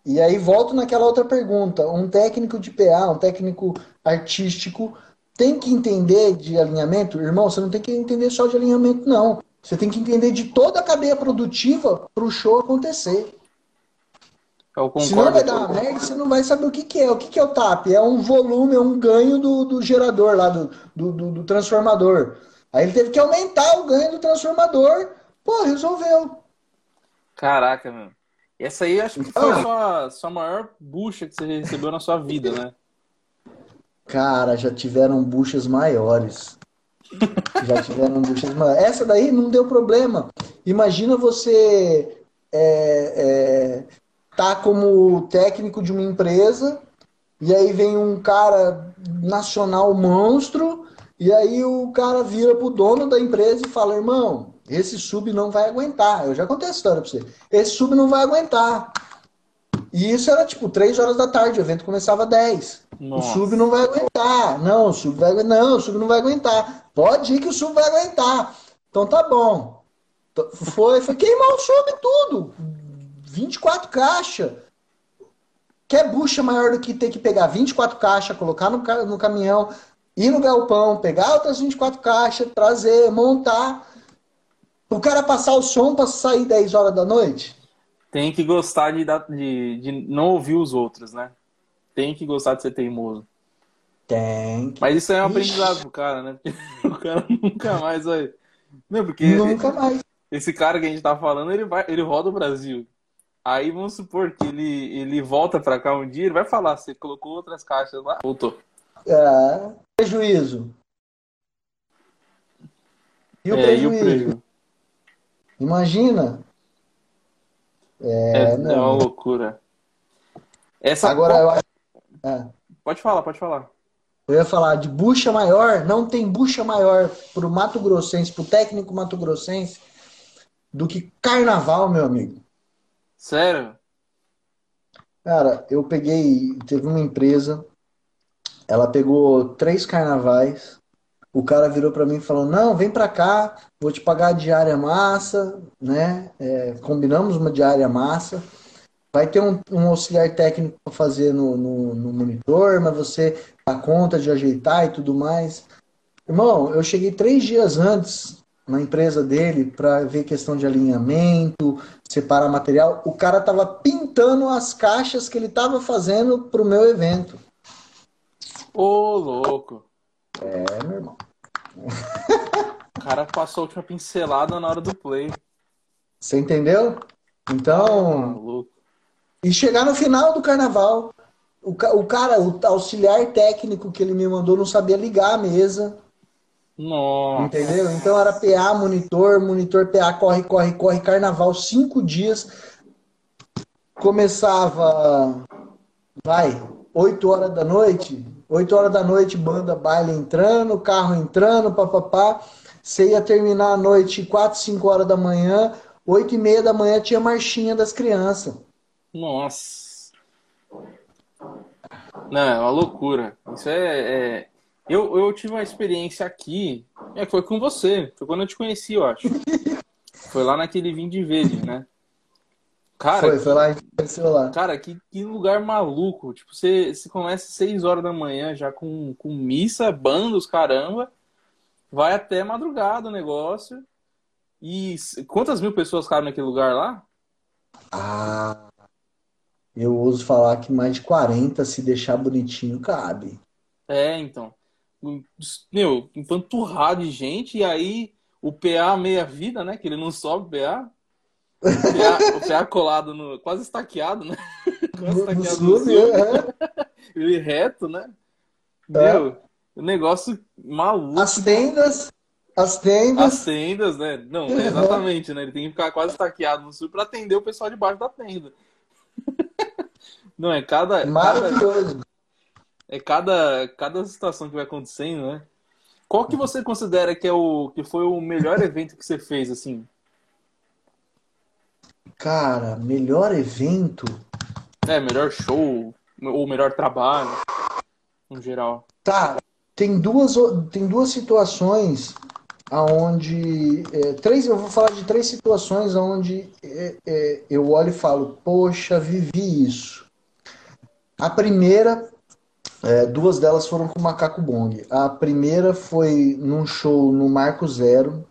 E aí volto naquela outra pergunta. Um técnico de PA, um técnico artístico, tem que entender de alinhamento, irmão, você não tem que entender só de alinhamento, não. Você tem que entender de toda a cadeia produtiva para o show acontecer. Eu concordo. Senão vai dar uma merda, você não vai saber o que, que é. O que, que é o TAP? É um volume, é um ganho do, do gerador lá, do, do, do, do transformador. Aí ele teve que aumentar o ganho do transformador. Pô, resolveu. Caraca, meu. Essa aí acho que foi a sua, sua maior bucha que você recebeu na sua vida, né? Cara, já tiveram buchas maiores. Já tiveram buchas maiores. Essa daí não deu problema. Imagina você é, é, tá como técnico de uma empresa e aí vem um cara nacional monstro e aí o cara vira pro dono da empresa e fala, irmão, esse sub não vai aguentar. Eu já contei a história pra você. Esse sub não vai aguentar. E isso era tipo 3 horas da tarde, o evento começava às 10. Nossa. O sub não vai aguentar. Não, o sub vai Não, o sub não vai aguentar. Pode ir que o sub vai aguentar. Então tá bom. Foi, foi queimar o sub tudo. 24 caixas. Quer bucha maior do que ter que pegar 24 caixas, colocar no, no caminhão, ir no galpão, pegar outras 24 caixas, trazer, montar. O cara passar o som para sair 10 horas da noite? Tem que gostar de, de, de não ouvir os outros, né? Tem que gostar de ser teimoso. Tem. Que... Mas isso é um aprendizado pro cara, né? o cara nunca mais vai. Não, porque. Nunca mais. Esse cara que a gente tá falando, ele, vai, ele roda o Brasil. Aí vamos supor que ele, ele volta pra cá um dia, ele vai falar, você colocou outras caixas lá. Voltou. É. Prejuízo. E o é, prejuízo? E o prejuízo? Imagina. É, é, é uma loucura. Essa Agora eu acho. É. Pode falar, pode falar. Eu ia falar de bucha maior, não tem bucha maior pro Mato Grossense, pro técnico Mato Grossense, do que carnaval, meu amigo. Sério? Cara, eu peguei, teve uma empresa, ela pegou três carnavais, o cara virou para mim e falou: Não, vem para cá, vou te pagar a diária massa, né? É, combinamos uma diária massa. Vai ter um, um auxiliar técnico para fazer no, no, no, monitor, mas você dá conta de ajeitar e tudo mais. Irmão, eu cheguei três dias antes na empresa dele para ver questão de alinhamento, separar material. O cara tava pintando as caixas que ele tava fazendo pro meu evento. Ô, louco! É, meu irmão. O cara passou a última pincelada na hora do play. Você entendeu? Então. e chegar no final do carnaval. O, cara, o auxiliar técnico que ele me mandou não sabia ligar a mesa. Nossa. Entendeu? Então era PA, monitor, monitor, PA, corre, corre, corre, carnaval, cinco dias. Começava, vai, 8 horas da noite, 8 horas da noite, banda baile entrando, carro entrando, papapá. Você ia terminar a noite 4, 5 horas da manhã, 8 e meia da manhã tinha marchinha das crianças. Nossa. Não, é uma loucura. Isso é. é... Eu, eu tive uma experiência aqui, é, foi com você, foi quando eu te conheci, eu acho. foi lá naquele vinho de verde, né? Cara, foi, foi lá e apareceu lá. Cara, que, que lugar maluco. Tipo, você, você começa às 6 horas da manhã já com, com missa, bandos, caramba. Vai até madrugada o negócio. E quantas mil pessoas cabem naquele lugar lá? Ah, eu ouso falar que mais de 40, se deixar bonitinho, cabe. É, então. Meu, empanturrado de gente, e aí o PA meia-vida, né? Que ele não sobe o PA. O PA, o PA colado no. quase estaqueado, né? Quase estaqueado no, no é. Ele reto, né? É. Meu, o negócio maluco. As tendas. As tendas. As tendas, né? Não, é exatamente, né? Ele tem que ficar quase estaqueado no sul para atender o pessoal debaixo da tenda. Não, é cada. Maravilhoso. Cada, é cada, cada situação que vai acontecendo, né? Qual que você considera que é o que foi o melhor evento que você fez, assim? Cara, melhor evento. É, melhor show, ou melhor trabalho, no geral. Tá, tem duas, tem duas situações aonde é, três eu vou falar de três situações onde é, é, eu olho e falo poxa vivi isso a primeira é, duas delas foram com o Macaco Bong a primeira foi num show no Marco Zero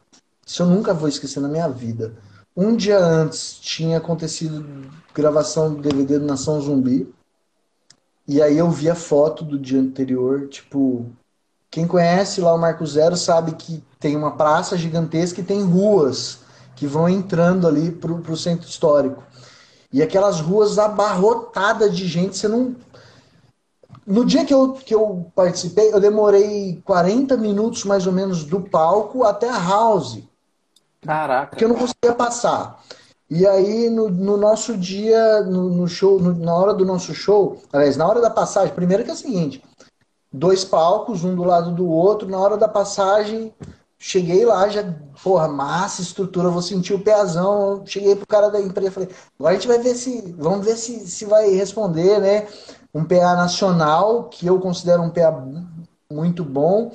isso eu nunca vou esquecer na minha vida um dia antes tinha acontecido gravação do DVD do Nação Zumbi. E aí eu vi a foto do dia anterior, tipo, quem conhece lá o Marco Zero sabe que tem uma praça gigantesca e tem ruas que vão entrando ali pro, pro centro histórico. E aquelas ruas abarrotadas de gente, você não. no dia que eu, que eu participei, eu demorei 40 minutos mais ou menos do palco até a house. Caraca. Porque eu não conseguia passar. E aí, no, no nosso dia, no, no show, no, na hora do nosso show, aliás, na hora da passagem, primeiro que é o seguinte: dois palcos, um do lado do outro, na hora da passagem, cheguei lá, já, porra, massa, estrutura, vou sentir o peazão. Cheguei pro cara da empresa, falei, agora a gente vai ver se, vamos ver se, se vai responder, né? Um PA nacional, que eu considero um PA muito bom.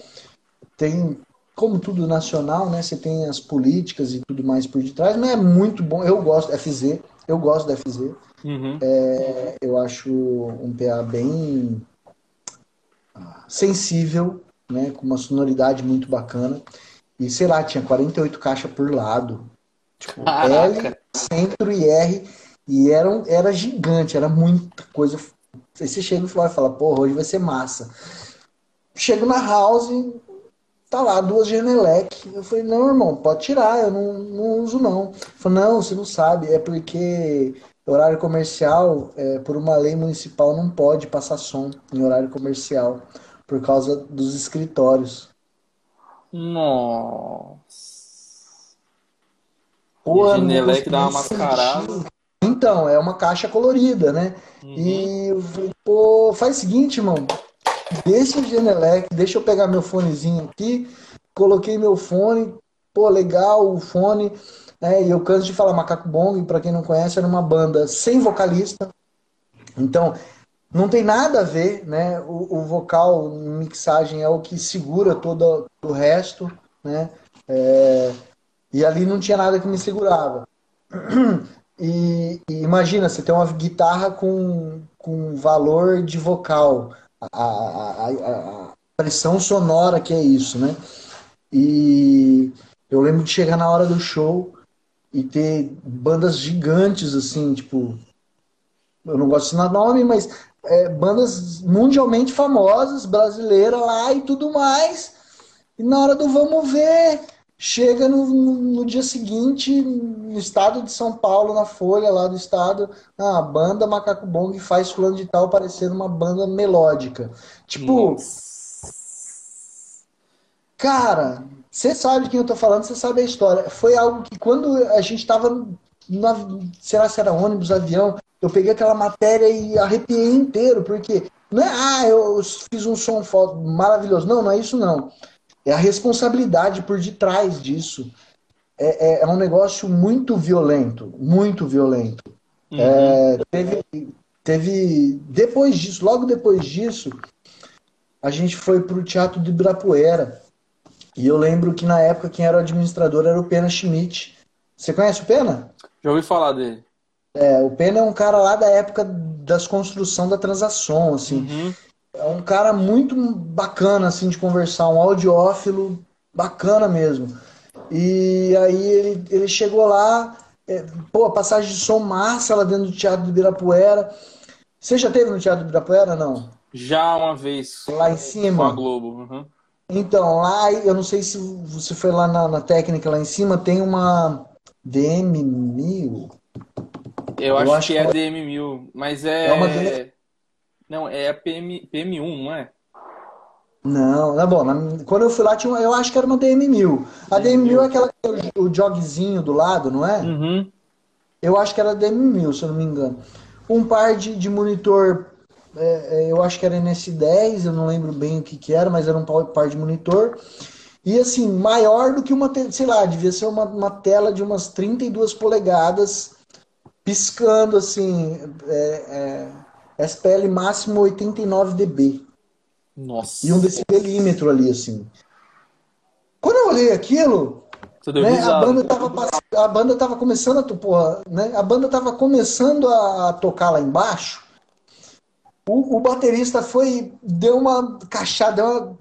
Tem, como tudo nacional, né? Você tem as políticas e tudo mais por detrás, mas é muito bom. Eu gosto da FZ, eu gosto da FZ. Uhum. É, eu acho um PA bem sensível, né? Com uma sonoridade muito bacana. E sei lá, tinha 48 caixas por lado. Tipo, L, centro e R. E era, era gigante, era muita coisa. Aí você chega e fala, porra, hoje vai ser massa. Chego na house, tá lá, duas Genelec. Eu falei, não, irmão, pode tirar, eu não, não uso não. Falou, não, você não sabe, é porque horário comercial, é, por uma lei municipal, não pode passar som em horário comercial, por causa dos escritórios. Nossa. Porra, não Genelec dá uma mascarada. Então, é uma caixa colorida, né? Uhum. E eu falei, pô, faz o seguinte, irmão. Deixa o Genelec, deixa eu pegar meu fonezinho aqui. Coloquei meu fone, pô, legal o fone. Né? E eu canso de falar Macaco Bong, pra quem não conhece, era uma banda sem vocalista. Então, não tem nada a ver, né? O, o vocal, mixagem é o que segura todo o resto, né? É, e ali não tinha nada que me segurava. E, e imagina, você tem uma guitarra com, com valor de vocal, a, a, a, pressão sonora que é isso, né? E eu lembro de chegar na hora do show e ter bandas gigantes, assim, tipo. Eu não gosto de ensinar nome, mas é, bandas mundialmente famosas, brasileiras lá e tudo mais. E na hora do vamos ver, chega no, no, dia seguinte, no estado de São Paulo, na Folha lá do estado, ah, a banda Macaco Bong faz fulano de tal parecer uma banda melódica. Tipo, cara, você sabe de quem eu tô falando, você sabe a história. Foi algo que quando a gente tava na, sei lá se era ônibus, avião, eu peguei aquela matéria e arrepiei inteiro, porque não é, ah, eu fiz um som maravilhoso. Não, não é isso não. É a responsabilidade por detrás disso. É, é, é um negócio muito violento, muito violento. Uhum. É, teve, teve, depois disso, logo depois disso, a gente foi pro Teatro do Ibirapuera. E eu lembro que na época quem era o administrador era o Pena Schmidt. Você conhece o Pena? Já ouvi falar dele. É, o Pena é um cara lá da época das construção da transação, assim. Uhum. É um cara muito bacana, assim, de conversar, um audiófilo bacana mesmo. E aí ele, ele chegou lá, é, pô, a passagem de som massa lá dentro do Teatro do Ibirapuera. Você já teve no Teatro do Ibirapuera, não? Já uma vez Lá em com a cima? Globo. Uhum. Então, lá, eu não sei se você foi lá na, na técnica lá em cima, tem uma DM1000. Eu, Eu acho, acho que é que- DM1000, mas é. É uma Não, é a PM, PM1, não é? Não, tá bom. na- quando eu fui lá, tinha eu acho que era uma DM1000. A DM1000 é aquela que tem o, o jogzinho do lado, não é? Uhum. Eu acho que era DM1000, se eu não me engano. Um par de, de monitor, é, é, eu acho que era NS10, eu não lembro bem o que, que era, mas era um par de monitor. E assim, maior do que uma, sei lá, devia ser uma, uma tela de umas 32 polegadas, piscando assim, é, é, SPL máximo 89 dB. Nossa. E um decibelímetro ali, assim. Quando eu olhei aquilo, né, a banda tava a banda tava começando a porra, né, a banda tava começando a tocar lá embaixo. O, o baterista foi deu uma caixada, deu uma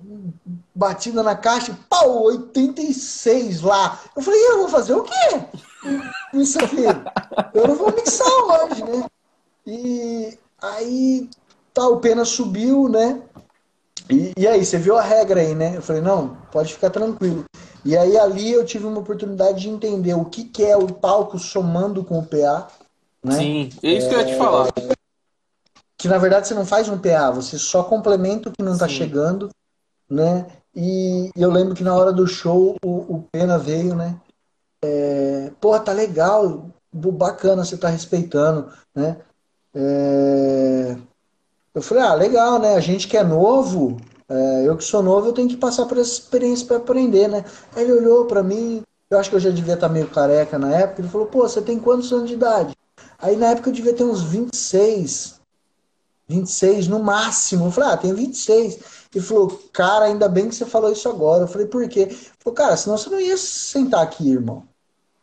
batida na caixa, e pau, 86 lá. Eu falei, eu vou fazer o quê? Isso aqui. Eu não vou mixar hoje, né? E aí tá, o Pena subiu, né? E, e aí, você viu a regra aí, né? Eu falei, não, pode ficar tranquilo. E aí ali eu tive uma oportunidade de entender o que, que é o palco somando com o PA, né? Sim, é isso que eu ia te falar. O que na verdade você não faz um PA, você só complementa o que não está chegando, né? E, eu lembro que na hora do show o, o Pena veio, né? É, Pô, tá legal, bacana, você tá respeitando, né? É, eu falei, ah, legal, né? A gente que é novo, é, eu que sou novo, eu tenho que passar por essa experiência para aprender, né? Aí ele olhou para mim, eu acho que eu já devia estar tá meio careca na época, ele falou, pô, você tem quantos anos de idade? Aí na época eu devia ter uns 26, 26 no máximo. Eu falei, ah, tenho 26. Ele falou, cara, ainda bem que você falou isso agora. Eu falei, por quê? Ele falou, cara, senão você não ia sentar aqui, irmão.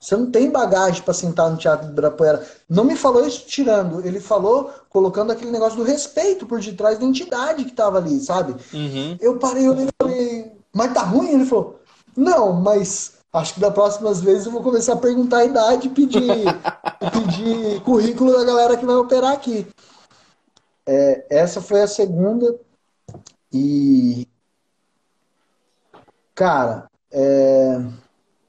Você não tem bagagem para sentar no Teatro do Ibirapuera. Não me falou isso tirando. Ele falou colocando aquele negócio do respeito por detrás da entidade que tava ali, sabe? Uhum. Eu parei, eu falei, mas tá ruim? Ele falou, não, mas acho que das próximas vezes eu vou começar a perguntar a idade e pedir, pedir currículo da galera que vai operar aqui. É, essa foi a segunda. E. Cara, é,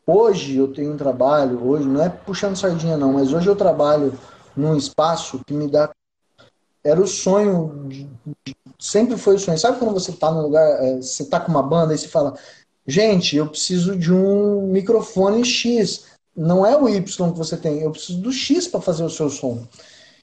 hoje eu tenho um trabalho, hoje não é puxando sardinha não, mas hoje eu trabalho num espaço que me dá. Era o sonho, sempre foi o sonho. Sabe quando você tá num lugar, é, você tá com uma banda e você fala, gente, eu preciso de um microfone X. Não é o Y que você tem, eu preciso do X para fazer o seu som.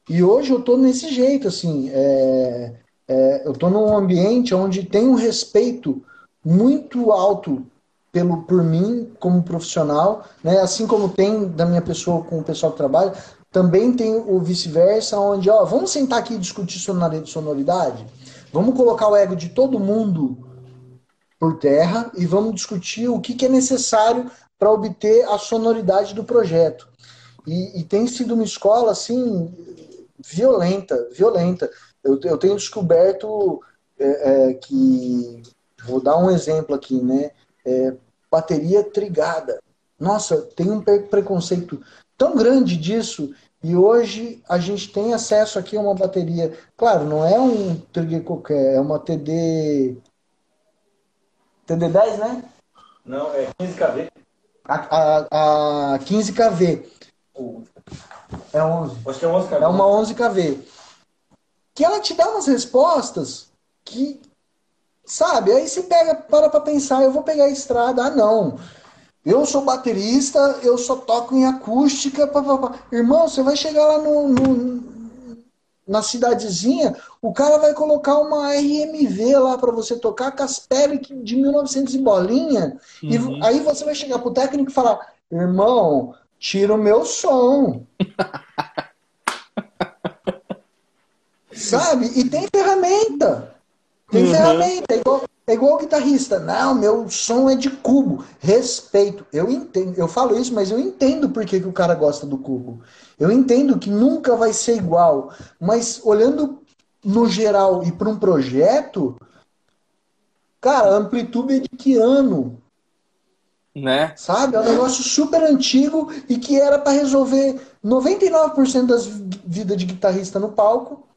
E hoje eu tô nesse jeito, assim, é, é, eu tô num ambiente onde tem um respeito muito alto pelo por mim como profissional, né? Assim como tem da minha pessoa com o pessoal que trabalha, também tem o vice-versa, onde, ó, vamos sentar aqui e discutir sonoridade? Vamos colocar o ego de todo mundo por terra e vamos discutir o que, que é necessário para obter a sonoridade do projeto. E, e, tem sido uma escola, assim, violenta, violenta. Eu, eu tenho descoberto é, é, que, vou dar um exemplo aqui, né? É, bateria trigada. Nossa, tem um preconceito tão grande disso e hoje a gente tem acesso aqui a uma bateria. Claro, não é um trigger qualquer, é uma TD. TD10, né? Não, é 15kV. A, a, a 15kV. É 11. Acho que é 11 kV. É uma 11 kV. Que ela te dá umas respostas que, sabe, aí você pega, para pra pensar, eu vou pegar a estrada. Ah, não. Eu sou baterista, eu só toco em acústica. Pá, pá, pá. Irmão, você vai chegar lá no, no, na cidadezinha, o cara vai colocar uma RMV lá para você tocar, Caspelli de 1900 e bolinha. Uhum. E aí você vai chegar pro técnico e falar: irmão, tira o meu som. Sabe? E tem ferramenta. Tem uhum. ferramenta. É igual, é igual o guitarrista. Não, meu som é de cubo. Respeito. Eu entendo. Eu falo isso, mas eu entendo por que, que o cara gosta do cubo. Eu entendo que nunca vai ser igual. Mas olhando no geral e para um projeto, cara, amplitude é de que ano? Né? Sabe? É um negócio super antigo e que era para resolver 99% das vidas de guitarrista no palco.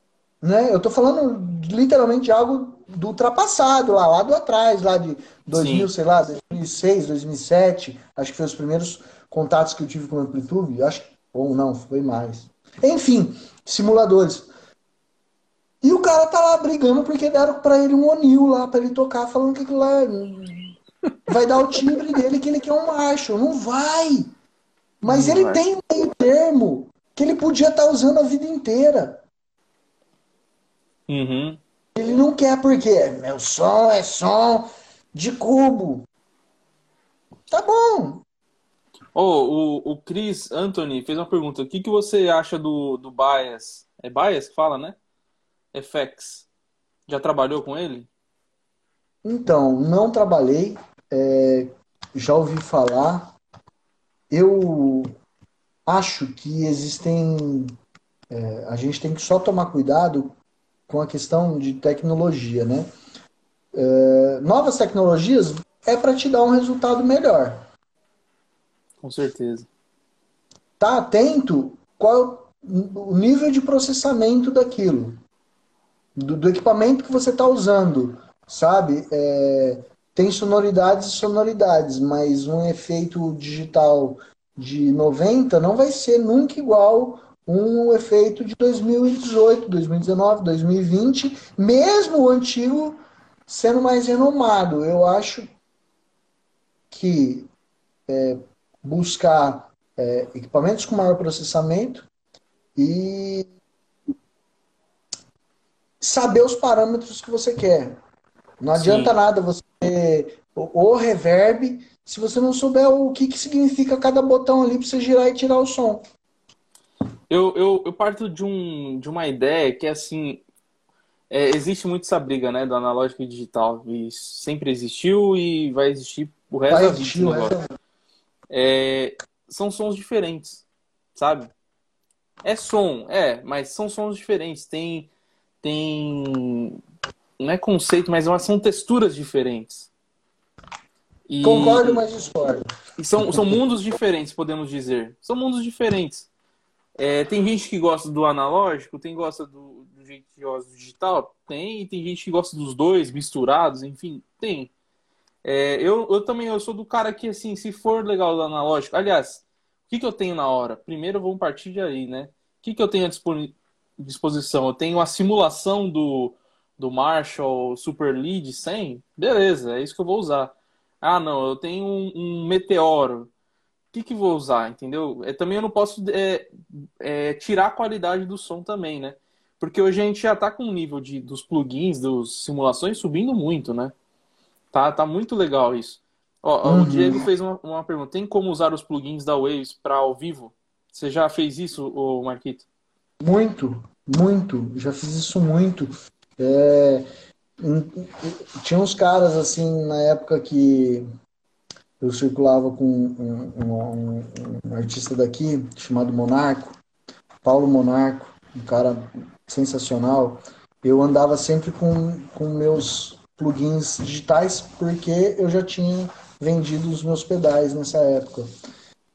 Né? Eu tô falando literalmente de algo do ultrapassado, lá, lá do atrás, lá de 2000, Sim. sei lá, 2006, 2007. Acho que foi os primeiros contatos que eu tive com o Amplitude. Acho ou não, foi mais. Enfim, simuladores. E o cara tá lá brigando porque deram para ele um Onil lá para ele tocar, falando que aquilo lá vai dar o timbre dele que ele quer um macho. Não vai. Mas não ele vai. tem um meio termo que ele podia estar tá usando a vida inteira. Uhum. Ele não quer porque meu som é som de cubo. Tá bom. Oh, o, o Chris Anthony fez uma pergunta. O que, que você acha do, do Bias? É Bias que fala, né? FX. Já trabalhou com ele? Então, não trabalhei é, já ouvi falar. Eu acho que existem. É, a gente tem que só tomar cuidado com a questão de tecnologia, né? É, novas tecnologias é para te dar um resultado melhor. Com certeza. Tá atento qual o nível de processamento daquilo, do, do equipamento que você está usando, sabe? É, tem sonoridades e sonoridades, mas um efeito digital de 90 não vai ser nunca igual um efeito de 2018, 2019, 2020, mesmo o antigo sendo mais renomado. Eu acho que é, buscar é, equipamentos com maior processamento e saber os parâmetros que você quer. Não adianta Sim. nada você o reverb se você não souber o que, que significa cada botão ali para você girar e tirar o som. Eu, eu, eu parto de, um, de uma ideia que é assim. É, existe muito essa briga né, do analógico e digital. E sempre existiu e vai existir o resto vai da vida. É, são sons diferentes, sabe? É som, é, mas são sons diferentes. Tem. Tem. Não é conceito, mas são texturas diferentes. E, Concordo, mas discordo. E são, são mundos diferentes, podemos dizer. São mundos diferentes. É, tem gente que gosta do analógico, tem gosta do, do jeito que gosta do digital, tem, tem gente que gosta dos dois misturados, enfim, tem. É, eu, eu também eu sou do cara que, assim, se for legal do analógico, aliás, o que, que eu tenho na hora? Primeiro vamos partir de aí, né? O que, que eu tenho à disposição? Eu tenho a simulação do, do Marshall Super Lead 100, beleza, é isso que eu vou usar. Ah, não, eu tenho um, um meteoro. O que, que vou usar, entendeu? É, também eu não posso é, é, tirar a qualidade do som também, né? Porque hoje a gente já está com o nível de, dos plugins, dos simulações subindo muito, né? Tá, tá muito legal isso. Ó, uhum. O Diego fez uma, uma pergunta. Tem como usar os plugins da Waves para ao vivo? Você já fez isso, o Marquito? Muito, muito. Já fiz isso muito. É, tinha uns caras assim na época que eu circulava com um, um, um, artista daqui chamado Monarco, Paulo Monarco, um cara sensacional. Eu andava sempre com, com meus plugins digitais porque eu já tinha vendido os meus pedais nessa época.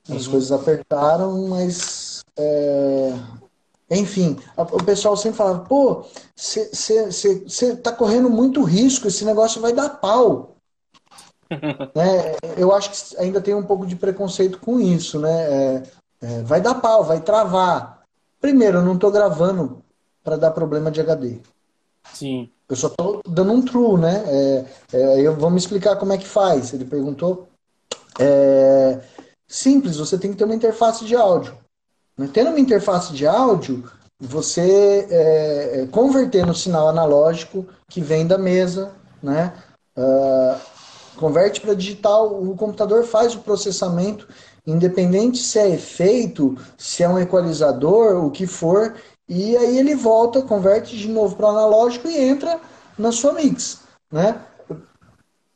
As uhum. coisas apertaram, mas é, enfim, o pessoal sempre falava, pô, você tá correndo muito risco, esse negócio vai dar pau. Né? Eu acho que ainda tem um pouco de preconceito com isso, né? É, é, vai dar pau, vai travar. Primeiro, eu não estou gravando para dar problema de HD. Sim. Eu só estou dando um true, né? É, é, eu, vamos explicar como é que faz. Ele perguntou. É, simples, você tem que ter uma interface de áudio. Tendo uma interface de áudio, você é, é, converter no sinal analógico que vem da mesa, né? Uh, converte para digital, o computador faz o processamento, independente se é efeito, se é um equalizador, o que for, e aí ele volta, converte de novo para o analógico e entra na sua mix, né?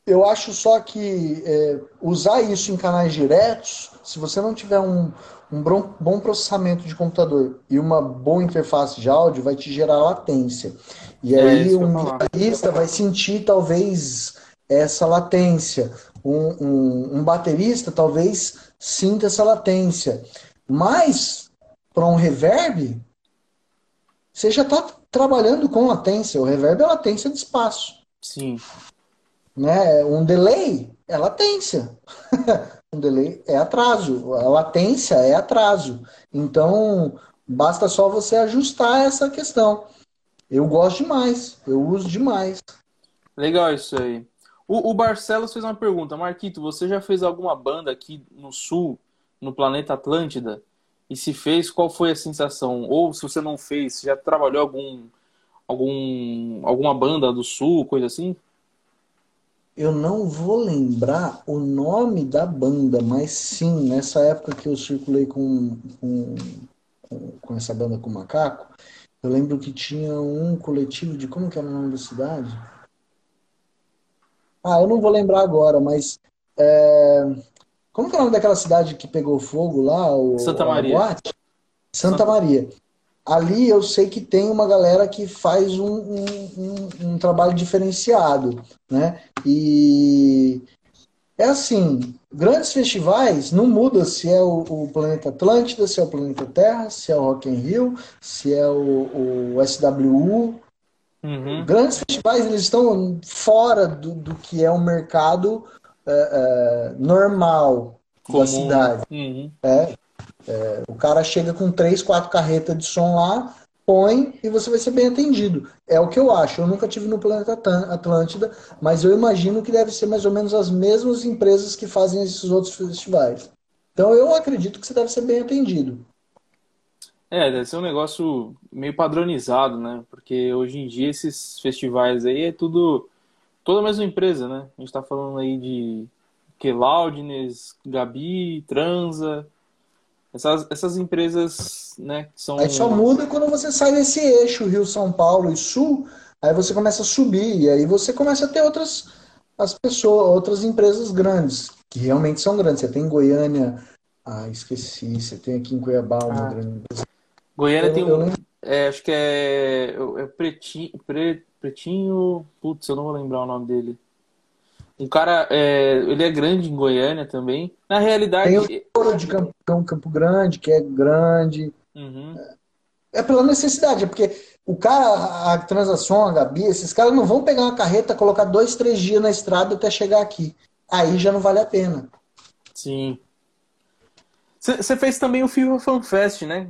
Eu acho só que é, usar isso em canais diretos, se você não tiver um, um bom processamento de computador e uma boa interface de áudio vai te gerar latência. E é aí um guitarrista vai sentir talvez essa latência. Um, um, um baterista talvez sinta essa latência. Mas, para um reverb, você já está trabalhando com latência. O reverb é latência de espaço. Sim. Né? Um delay é latência. um delay é atraso, a latência é atraso. Então, basta só você ajustar essa questão. Eu gosto demais, eu uso demais. Legal isso aí. O, o Barcelos fez uma pergunta. Marquito, você já fez alguma banda aqui no Sul, no planeta Atlântida? E se fez, qual foi a sensação? Ou se você não fez, já trabalhou algum, algum alguma banda do Sul, coisa assim? eu não vou lembrar o nome da banda, mas sim, nessa época que eu circulei com, com, com, essa banda com macaco, eu lembro que tinha um coletivo de. Como que era o nome da cidade? Ah, eu não vou lembrar agora, mas. É, como que é o nome daquela cidade que pegou fogo lá? O, Santa Maria. Santa, Santa Maria ali eu sei que tem uma galera que faz um, um, um, um, trabalho diferenciado, né? E é assim, grandes festivais não muda se é o, o, Planeta Atlântida, se é o Planeta Terra, se é o Rock in Rio, se é o, o SWU. Uhum. Grandes festivais eles estão fora do, do que é o mercado é, é, normal Comum. da cidade. Uhum. É, É, o cara chega com três, quatro carretas de som lá, põe e você vai ser bem atendido. É o que eu acho. Eu nunca tive no Planeta Atlântida, mas eu imagino que deve ser mais ou menos as mesmas empresas que fazem esses outros festivais. Então eu acredito que você deve ser bem atendido. É, deve ser um negócio meio padronizado, né? Porque hoje em dia esses festivais aí é tudo toda a mesma empresa, né? A gente tá falando aí de que Loudness, Gabi, Transa, essas, essas empresas, né, são... Aí só muda quando você sai desse eixo Rio-São Paulo e Sul, aí você começa a subir, e aí você começa a ter outras as pessoas, outras empresas grandes, que realmente são grandes. Você tem em Goiânia, ah, esqueci, você tem aqui em Cuiabá uma ah. grande empresa. Goiânia eu, tem um, é, acho que é, é Pretinho, pre, Pretinho, putz, eu não vou lembrar o nome dele. Um cara, é, ele é grande em Goiânia também. Na realidade. Tem o Ouro de Campo, Campo Grande, que é grande. Uhum. É pela necessidade, é porque o cara, a transação, a Gabi, esses caras não vão pegar uma carreta, colocar dois, três dias na estrada até chegar aqui. Aí já não vale a pena. Sim. Você fez também o FIFA Fan Fest, né?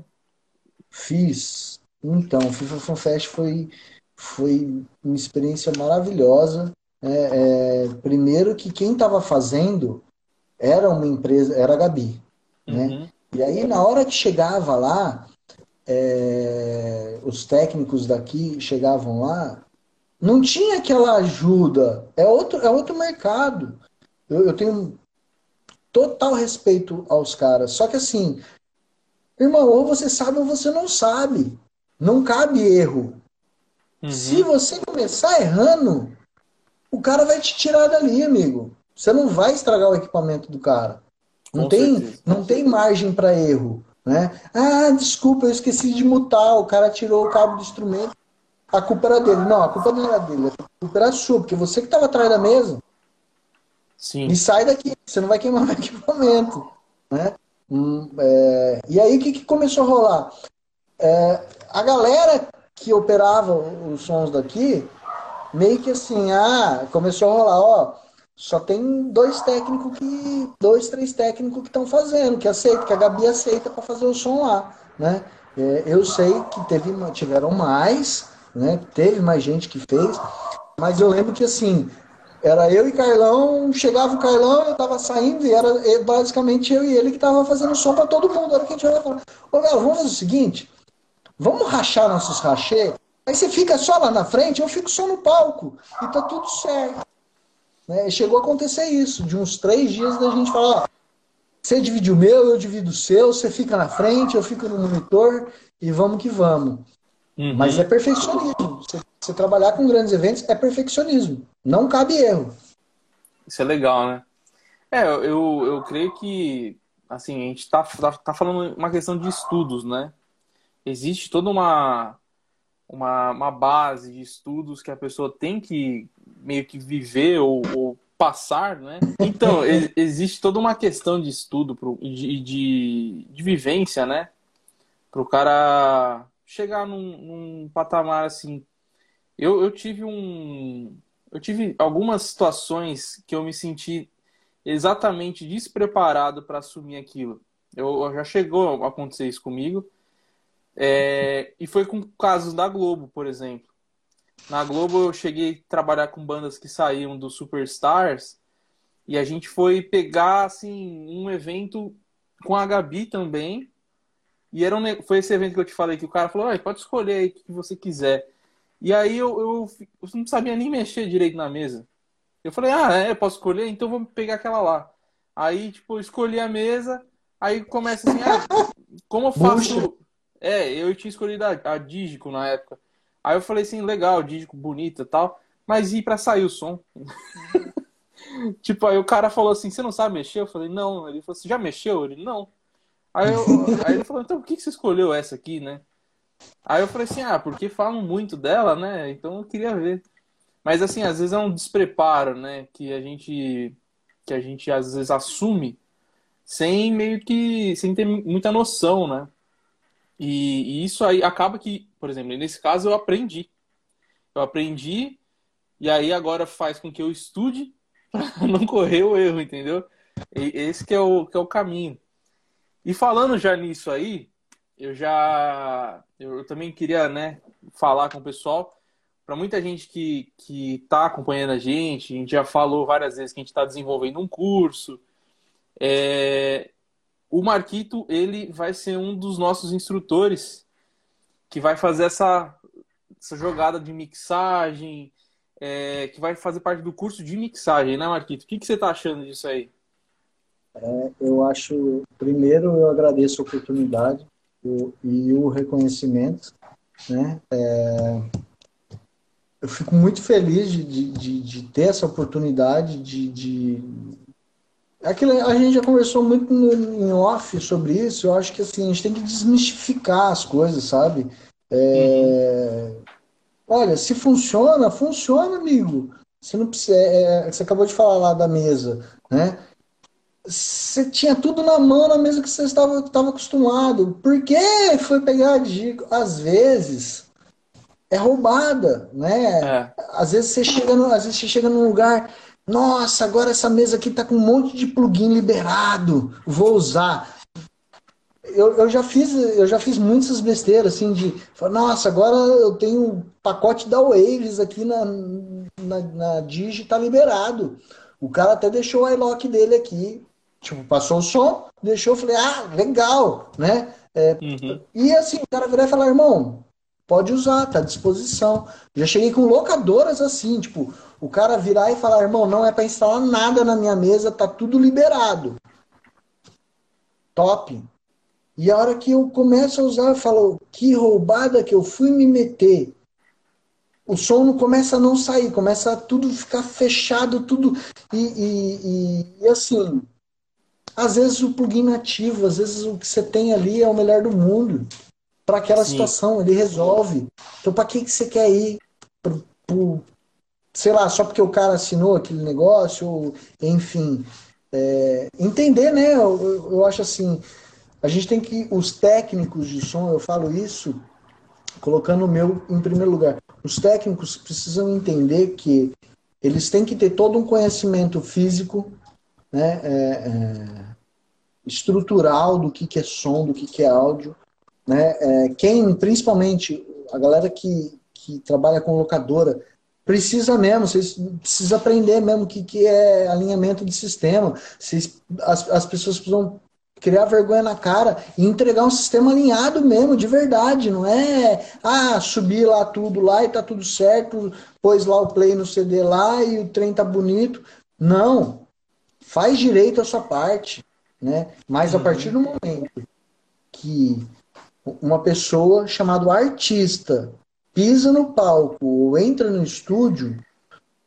Fiz. Então, o FIFA Fan Fest foi, foi uma experiência maravilhosa. É, é, primeiro que quem estava fazendo era uma empresa, era a Gabi, né? Uhum. E aí na hora que chegava lá, é, os técnicos daqui chegavam lá, não tinha aquela ajuda. É outro, é outro mercado. Eu, eu tenho total respeito aos caras. Só que assim, irmão, ou você sabe ou você não sabe. Não cabe erro. Uhum. Se você começar errando, o cara vai te tirar dali, amigo. Você não vai estragar o equipamento do cara. Não, tem, não tem margem para erro. Né? Ah, desculpa, eu esqueci de mutar. O cara tirou o cabo do instrumento. A culpa era dele. Não, a culpa não era dele. A culpa era sua, porque você que estava atrás da mesa. Sim. E sai daqui, você não vai queimar o equipamento. Né? Hum, é... E aí o que, que começou a rolar? É... A galera que operava os sons daqui meio que assim, ah, começou a rolar, ó, só tem dois técnicos que, dois, três técnicos que estão fazendo, que aceita, que a Gabi aceita para fazer o som lá, né? É, eu sei que teve, tiveram mais, né? Teve mais gente que fez, mas eu lembro que assim, era eu e Carlão, chegava o Carlão, eu tava saindo e era basicamente eu e ele que tava fazendo som para todo mundo. Era que a gente olhava ô galera, vamos fazer o seguinte, vamos rachar nossos rachê Aí você fica só lá na frente, eu fico só no palco. E tá tudo certo. Né? Chegou a acontecer isso, de uns três dias da gente falar, ó, você divide o meu, eu divido o seu, você fica na frente, eu fico no monitor e vamos que vamos. Uhum. Mas é perfeccionismo. Você, você, trabalhar com grandes eventos é perfeccionismo. Não cabe erro. Isso é legal, né? É, eu, eu, eu creio que, assim, a gente tá, tá, tá falando uma questão de estudos, né? Existe toda uma uma, uma base de estudos que a pessoa tem que meio que viver ou, ou passar, né? Então, existe toda uma questão de estudo pro, de, de, de vivência, né? Para o cara chegar num, num, patamar assim. Eu, eu tive um. Eu tive algumas situações que eu me senti exatamente despreparado para assumir aquilo. Eu, já chegou a acontecer isso comigo. É, e foi com casos da Globo, por exemplo. Na Globo eu cheguei a trabalhar com bandas que saíam do Superstars e a gente foi pegar assim um evento com a Gabi também. E era um, foi esse evento que eu te falei que o cara falou: pode escolher aí o que você quiser. E aí eu, eu, eu, não sabia nem mexer direito na mesa. Eu falei: ah, é, posso escolher? Então vou pegar aquela lá. Aí, tipo, eu escolhi a mesa. Aí começa assim: ah, como eu faço. É, eu tinha escolhido a, a Digico na época. Aí eu falei assim, legal, Digico bonita e tal, mas e para sair o som? tipo, aí o cara falou assim, você não sabe mexer? Eu falei, não. Ele falou, você já mexeu? Ele, não. Aí, eu, aí ele falou, então por que você escolheu essa aqui, né? Aí eu falei assim, ah, porque falam muito dela, né? Então eu queria ver. Mas assim, às vezes é um despreparo, né? Que a gente que a gente às vezes assume sem meio que sem ter muita noção, né? E, e, isso aí acaba que, por exemplo, nesse caso eu aprendi. Eu aprendi e aí agora faz com que eu estude para não correr o erro, entendeu? E esse que é o, que é o caminho. E falando já nisso aí, eu já eu também queria, né, falar com o pessoal para muita gente que está acompanhando a gente, a gente já falou várias vezes que a gente está desenvolvendo um curso. É, o Marquito ele vai ser um dos nossos instrutores que vai fazer essa, essa jogada de mixagem, é, que vai fazer parte do curso de mixagem, né, Marquito? O que, que você está achando disso aí? É, eu acho, primeiro, eu agradeço a oportunidade o, e o reconhecimento, né? É, eu fico muito feliz de, de, de, ter essa oportunidade de, de... Aquilo, a gente já conversou muito no, em off sobre isso. Eu acho que assim, a gente tem que desmistificar as coisas, sabe? É... Uhum. Olha, se funciona, funciona, amigo. Você não precisa. É, é você acabou de falar lá da mesa, né? Você tinha tudo na mão na mesa que você estava, estava acostumado. Por que foi pegar de às vezes é roubada, né? É. Às vezes você chega no, às vezes você chega num lugar, nossa, agora essa mesa aqui tá com um monte de plugin liberado, vou usar. Eu, eu já fiz eu já fiz muitas besteiras assim de, nossa, agora eu tenho um pacote da Waves aqui na na, na Digi tá liberado. O cara até deixou o iLock dele aqui Tipo, passou o som, deixou, eu falei, ah, legal, né? É, uhum. E assim, o cara virar e falar, irmão, pode usar, tá à disposição. Já cheguei com locadoras assim, tipo, o cara virar e falar, irmão, não é para instalar nada na minha mesa, tá tudo liberado. Top. E a hora que eu começo a usar, eu falo, que roubada que eu fui me meter. O som não começa a não sair, começa a tudo ficar fechado, tudo. E, e, e, e assim, às vezes o plugin nativo, às vezes o que você tem ali é o melhor do mundo. Para aquela Sim. situação, ele resolve. Então, para que, que você quer ir? Pro, pro, sei lá, só porque o cara assinou aquele negócio, ou, enfim. É, entender, né? Eu, eu, eu acho assim, a gente tem que, os técnicos de som, eu falo isso colocando o meu em primeiro lugar. Os técnicos precisam entender que eles têm que ter todo um conhecimento físico, né, é, é, estrutural do que, que é som, do que, que é áudio. Né? É, quem, principalmente, a galera que, que trabalha com locadora, precisa mesmo, vocês precisam aprender mesmo o que, que é alinhamento de sistema. Vocês, as, as pessoas precisam criar vergonha na cara e entregar um sistema alinhado mesmo, de verdade, não é ah, subir lá tudo lá e tá tudo certo, pôs lá o play no CD lá e o trem tá bonito. Não, faz direito a sua parte, né? Mas a uhum. partir do momento que uma pessoa chamada artista pisa no palco ou entra no estúdio,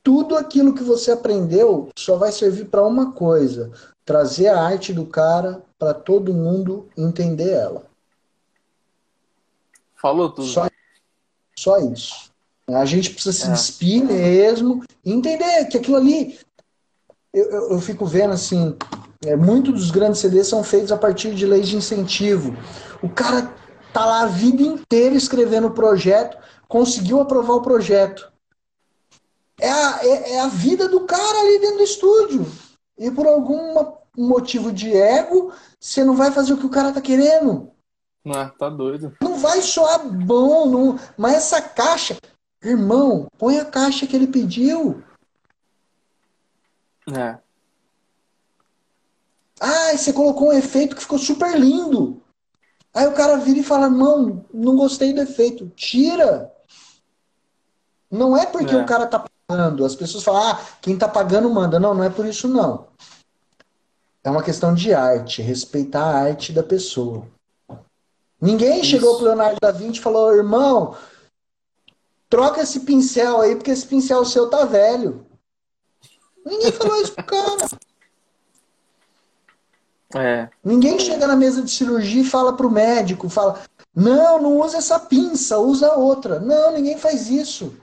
tudo aquilo que você aprendeu só vai servir para uma coisa: trazer a arte do cara para todo mundo entender ela. Falou tudo. Só, só isso. A gente precisa se é. despir mesmo, entender que aquilo ali eu, eu, eu fico vendo assim, é, muitos dos grandes CDs são feitos a partir de leis de incentivo. O cara tá lá a vida inteira escrevendo o projeto, conseguiu aprovar o projeto. É a, é, é a vida do cara ali dentro do estúdio. E por algum motivo de ego, você não vai fazer o que o cara tá querendo. Ah, tá doido. Não vai soar bom, não... mas essa caixa, irmão, põe a caixa que ele pediu. É. Ah, você colocou um efeito que ficou super lindo. Aí o cara vira e fala: Não, não gostei do efeito. Tira. Não é porque é. o cara tá pagando. As pessoas falam: Ah, quem tá pagando manda. Não, não é por isso, não. É uma questão de arte, respeitar a arte da pessoa. Ninguém isso. chegou pro Leonardo da Vinci e falou: Irmão, troca esse pincel aí, porque esse pincel seu tá velho. Ninguém falou isso pro cara. É. Ninguém chega na mesa de cirurgia e fala pro médico, fala, não, não usa essa pinça, usa outra. Não, ninguém faz isso.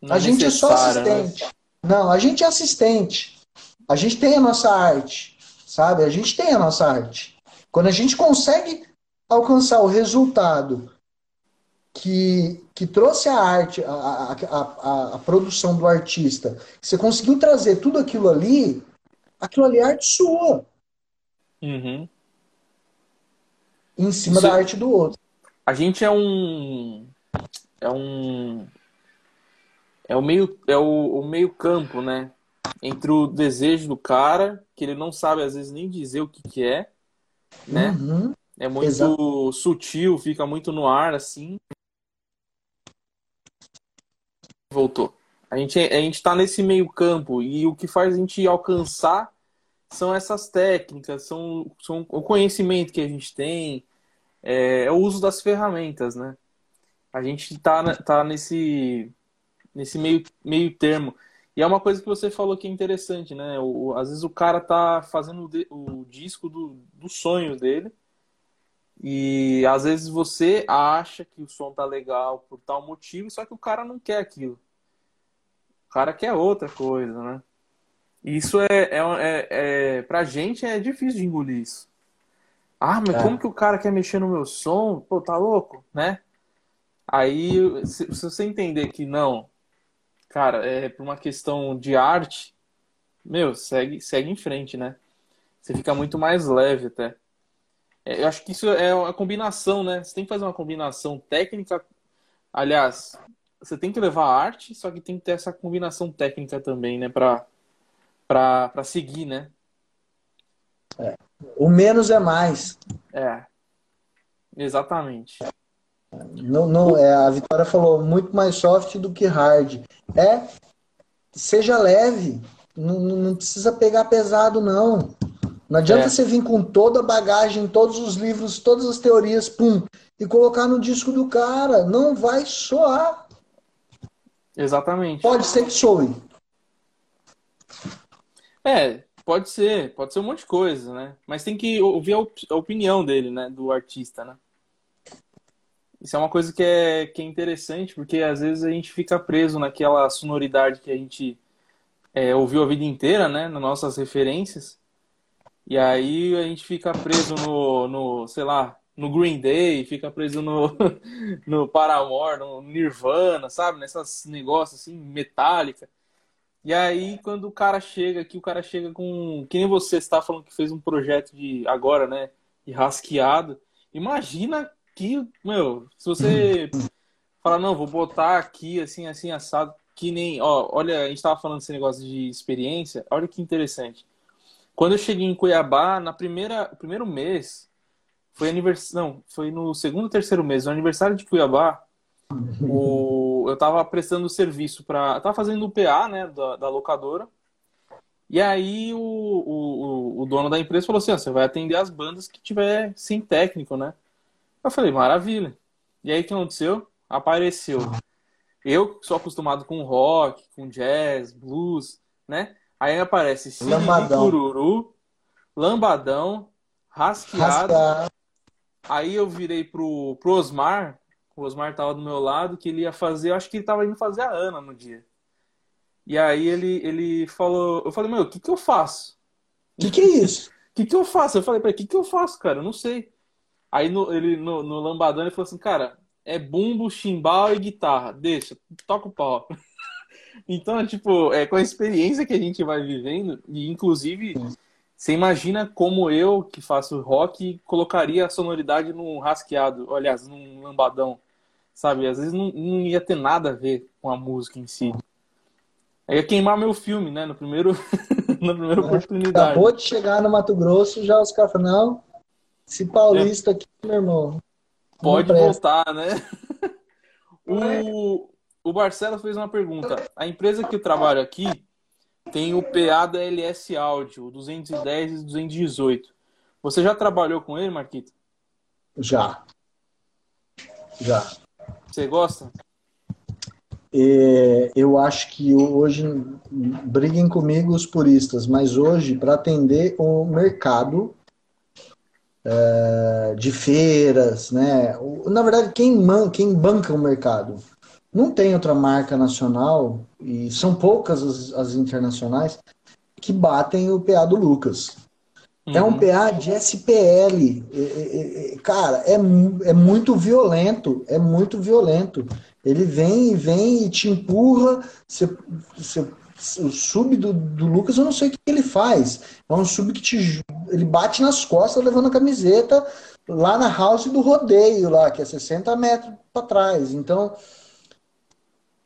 Não a é gente é só né? assistente. Né? Não, a gente é assistente. A gente tem a nossa arte, sabe? A gente tem a nossa arte. Quando a gente consegue alcançar o resultado que, que trouxe a arte, a, a, a, a, produção do artista, você conseguiu trazer tudo aquilo ali, aquilo ali é arte sua. Uhum. Em cima Isso... da arte do outro. A gente é um. É um. É o meio, é o, o meio campo, né? Entre o desejo do cara, que ele não sabe às vezes nem dizer o que, que é, né? Uhum. É muito Exato. sutil, fica muito no ar, assim. Voltou. A gente, a gente tá nesse meio campo e o que faz a gente alcançar são essas técnicas, são, são o conhecimento que a gente tem, é, é o uso das ferramentas, né? A gente tá, tá nesse, nesse meio, meio termo. E é uma coisa que você falou que é interessante, né? O, às vezes o cara tá fazendo o, o disco do, dos sonhos dele. E às vezes você acha que o som tá legal por tal motivo, só que o cara não quer aquilo. O cara quer outra coisa, né? Isso é, é, é, é pra gente é difícil de engolir isso. Ah, mas é. como que o cara quer mexer no meu som? Pô, tá louco, né? Aí, se, se você entender que não, cara, é por uma questão de arte, meu, segue, segue em frente, né? Você fica muito mais leve até. É, eu acho que isso é uma combinação, né? Você tem que fazer uma combinação técnica. Aliás, você tem que levar a arte, só que tem que ter essa combinação técnica também, né? Pra, pra, pra seguir, né? É. O menos é mais. É. Exatamente. Não, não, é, a Vitória falou muito mais soft do que hard. É, seja leve. Não, não precisa pegar pesado, não. Não adianta é. você vir com toda a bagagem, todos os livros, todas as teorias, pum, e colocar no disco do cara. Não vai soar. Exatamente. Pode ser que soe. É, pode ser. Pode ser um monte de coisa, né? Mas tem que ouvir a, op a opinião dele, né? Do artista, né? Isso é uma coisa que é, que é interessante, porque às vezes a gente fica preso naquela sonoridade que a gente é, ouviu a vida inteira, né? Nas nossas referências. E aí a gente fica preso no, no sei lá, no Green Day, fica preso no, no Paramore, no Nirvana, sabe? Nessas negócios assim, metálica. E aí, quando o cara chega aqui, o cara chega com. Que nem você está falando que fez um projeto de agora, né? De rasqueado. Imagina que, meu, se você falar, não, vou botar aqui, assim, assim, assado, que nem. Ó, olha, a gente tava falando desse negócio de experiência, olha que interessante. Quando eu cheguei em Cuiabá, na primeira, primeiro mês, foi aniversário. Não, foi no segundo, terceiro mês, no aniversário de Cuiabá. O, eu tava prestando serviço para. Tava fazendo o PA, né, da, da locadora. E aí o, o, o, dono da empresa falou assim: você vai atender as bandas que tiver sem técnico, né? Eu falei, maravilha. E aí o que aconteceu? Apareceu. Eu sou acostumado com rock, com jazz, blues, né? Aí aparece Cine Cururu, Lambadão, Rasqueado, Rasqueado, Aí eu virei pro, pro Osmar, o Osmar tava do meu lado, que ele ia fazer, eu acho que ele tava indo fazer a Ana no dia. E aí ele, ele falou, eu falei, meu, o que que eu faço? O que que é isso? O que que eu faço? Eu falei pra ele, o que que eu faço, cara? Eu não sei. Aí no, ele, no, no Lambadão ele falou assim, cara, é bumbo, chimbal e guitarra. Deixa, toca o pau. Então, tipo, é com a experiência que a gente vai vivendo, e inclusive... Você imagina como eu, que faço rock, colocaria a sonoridade num rasqueado, aliás, num lambadão, sabe? Às vezes não, não ia ter nada a ver com a música em si. Aí ia queimar meu filme, né? No primeiro, na primeira oportunidade. Acabou de chegar no Mato Grosso, já os caras falam, não, esse paulista é. aqui, meu irmão. Pode voltar, né? o, o Barcelos fez uma pergunta. A empresa que eu trabalho aqui, tem o PA da LS Audio, 210 e 218. Você já trabalhou com ele, Marquito? Já. Já. Você gosta? É, eu acho que hoje, briguem comigo os puristas, mas hoje, para atender o mercado é, de feiras, né? Na verdade, quem, man, quem banca o mercado? Não tem outra marca nacional, e são poucas as, as internacionais, que batem o PA do Lucas. Uhum. É um uhum. PA de SPL. É, é, é, cara, é, é muito violento. É muito violento. Ele vem e vem e te empurra. Você, você o sub do, do Lucas, eu não sei o que ele faz. É um sub que te, ele bate nas costas levando a camiseta lá na house do rodeio, lá, que é 60 metros para trás. Então,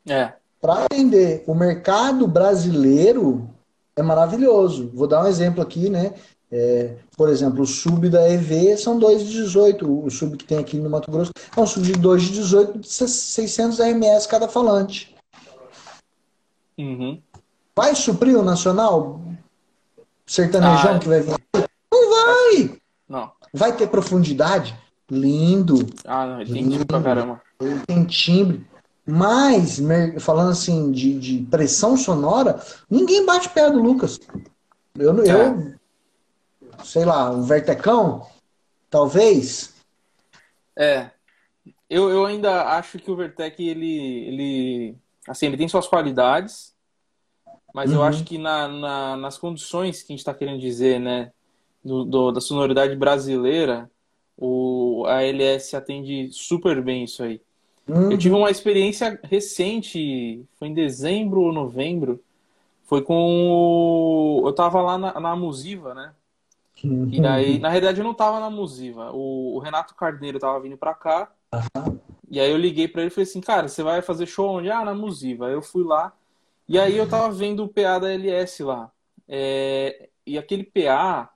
é. para atender o mercado brasileiro, é maravilhoso. Vou dar um exemplo aqui, né? É, por exemplo, o sub da EV são 2,18. O sub que tem aqui no Mato Grosso é um sub de 2,18 de 600 RMS cada falante. Uhum. Vai suprir o nacional? Sertanejão ah, que vai vir? Não vai! Não. Vai ter profundidade? Lindo. Ah, não, tem timbre pra caramba. Tem timbre. Mas, falando assim de, de pressão sonora, ninguém bate pé do Lucas. Eu, é. eu sei lá, um Vertecão, talvez. É. Eu, eu ainda acho que o Vertec, ele, ele, assim, ele tem suas qualidades, mas uhum. eu acho que na, na, nas condições que a gente está querendo dizer, né, do, do, da sonoridade brasileira, o, a LS atende super bem isso aí. Uhum. Eu tive uma experiência recente, foi em dezembro ou novembro, foi com o... Eu tava lá na, na Musiva, né? E aí, na realidade, eu não tava na Musiva. O, o Renato Carneiro tava vindo pra cá. Uhum. E aí eu liguei para ele e falei assim, cara, você vai fazer show onde? Ah, na Musiva. Aí eu fui lá. E aí eu tava vendo o PA da LS lá. É, e aquele PA,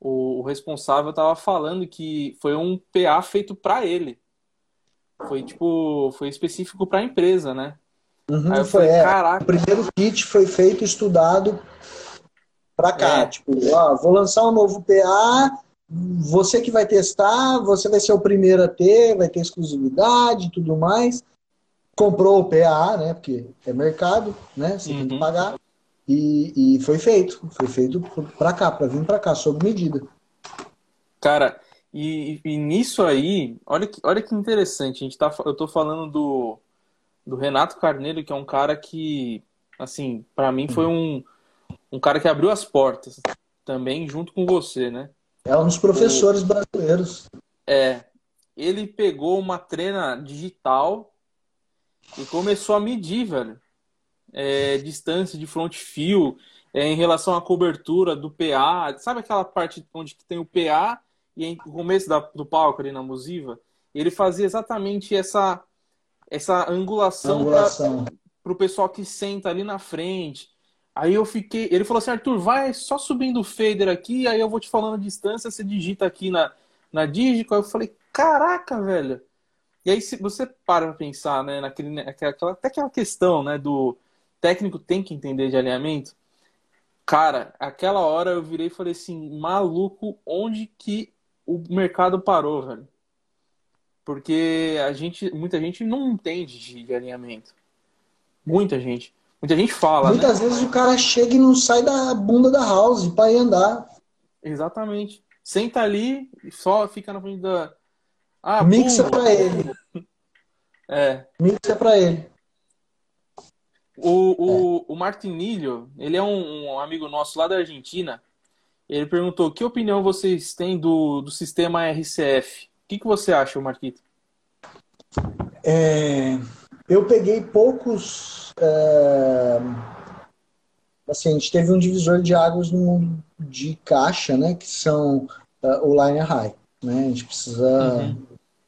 o, o, responsável tava falando que foi um PA feito para ele. Foi tipo, foi específico para a empresa, né? Uhum, aí eu foi, falei, é, caraca. O primeiro kit foi feito, estudado para cá. É. Tipo, ó, vou lançar um novo PA, você que vai testar, você vai ser o primeiro a ter, vai ter exclusividade e tudo mais. Comprou o PA, né? Porque é mercado, né? Você uhum. tem que uhum. pagar. E, e foi feito. Foi feito para cá, para vir para cá, sob medida. Cara, e, e, nisso aí, olha que, olha que interessante. A gente tá, eu tô falando do, do Renato Carneiro, que é um cara que, assim, para mim foi um um cara que abriu as portas também junto com você, né? É um dos professores o... brasileiros. É. Ele pegou uma trena digital e começou a medir, velho. É, distância de front fio é, em relação à cobertura do PA. Sabe aquela parte onde tem o PA e o começo da, do palco ali na Musiva? Ele fazia exatamente essa, essa angulação, angulação. para o pessoal que senta ali na frente. Aí eu fiquei. Ele falou assim: Arthur, vai só subindo o fader aqui, aí eu vou te falando a distância, você digita aqui na, na Digico. Aí eu falei: caraca, velho. E aí se você para pra pensar, né, naquele, naquela, até aquela questão, né, do técnico tem que entender de alinhamento. Cara, aquela hora eu virei e falei assim: maluco, onde que o mercado parou, velho? Porque a gente, muita gente não entende de, alinhamento. Muita gente. Muita gente fala. Muitas né? vezes o cara chega e não sai da bunda da house para ir andar. Exatamente. Senta ali e só fica na frente da. Ah, Mixa para ele. É. Mixa para ele. O, o, é. o Martinilho, ele é um, um, amigo nosso lá da Argentina. Ele perguntou: que opinião vocês têm do, do sistema RCF? O que, que você acha, Marquito? É, eu peguei poucos. É, assim, a gente teve um divisor de águas no mundo de caixa, né? Que são uh, o Line High. Né? A gente precisa uhum.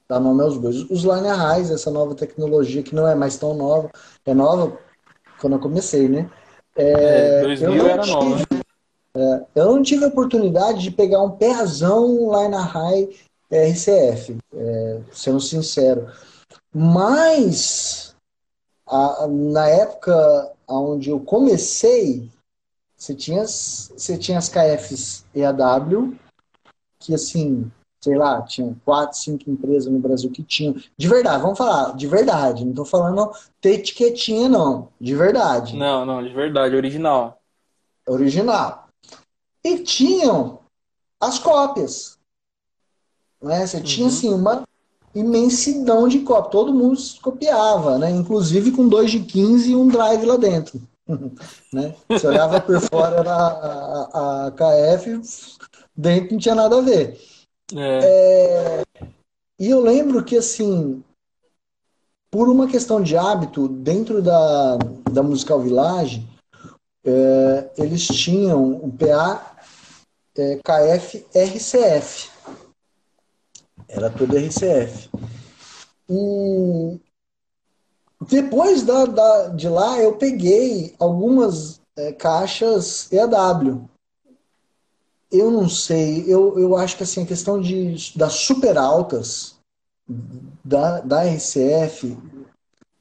dar nome aos bois. Os Line Highs, essa nova tecnologia que não é mais tão nova, é nova quando eu comecei, né? É, é 2000 era tive, nova. É, eu não tive a oportunidade de pegar um perzão Line High RCF, é, sendo sincero. Mas a, na época onde eu comecei, você tinha, você tinha as KFs EAW, que assim, sei lá, tinham quatro, cinco empresas no Brasil que tinham. De verdade, vamos falar, de verdade. Não tô falando ter etiquetinha, não. De verdade. Não, não, de verdade, original. Original. E tinham as cópias. Né? Você uhum. tinha assim uma imensidão de cópia. Todo mundo copiava, né? Inclusive com 2 de 15 e um drive lá dentro. né? Você olhava por fora a, a, a, KF, dentro não tinha nada a ver. É. É, e eu lembro que, assim, por uma questão de hábito, dentro da, da Musical Village, é, eles tinham um PA é, KF RCF. Era todo RCF. E depois da, da, de lá, eu peguei algumas é, caixas EAW. Eu não sei, eu, eu acho que assim, a questão de, das super altas da, da RCF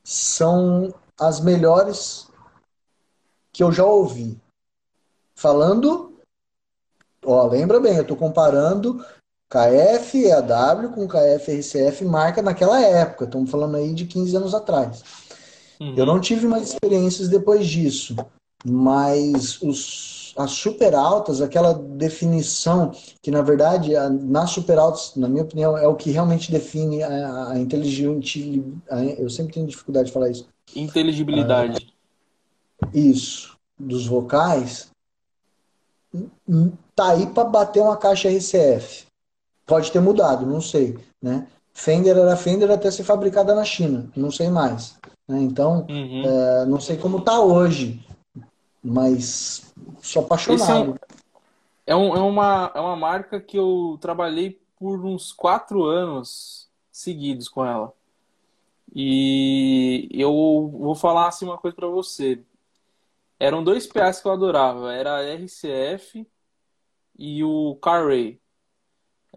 são as melhores que eu já ouvi. Falando, ó, lembra bem, eu estou comparando KF EAW com KF RCF marca naquela época, estamos falando aí de 15 anos atrás. Uhum. Eu não tive mais experiências depois disso, mas os, as super altas, aquela definição que na verdade a, nas super altas, na minha opinião, é o que realmente define a, a inteligente, eu sempre tenho dificuldade de falar isso. Inteligibilidade. Isso, dos vocais, tá aí para bater uma caixa RCF. Pode ter mudado, não sei, né? Fender era Fender até ser fabricada na China, não sei mais. Né? Então, uhum. é, não sei como tá hoje, mas sou apaixonado. É, um, é, uma, é uma marca que eu trabalhei por uns quatro anos seguidos com ela. E eu vou falar assim uma coisa para você. Eram dois PAs que eu adorava, era a RCF e o Carray.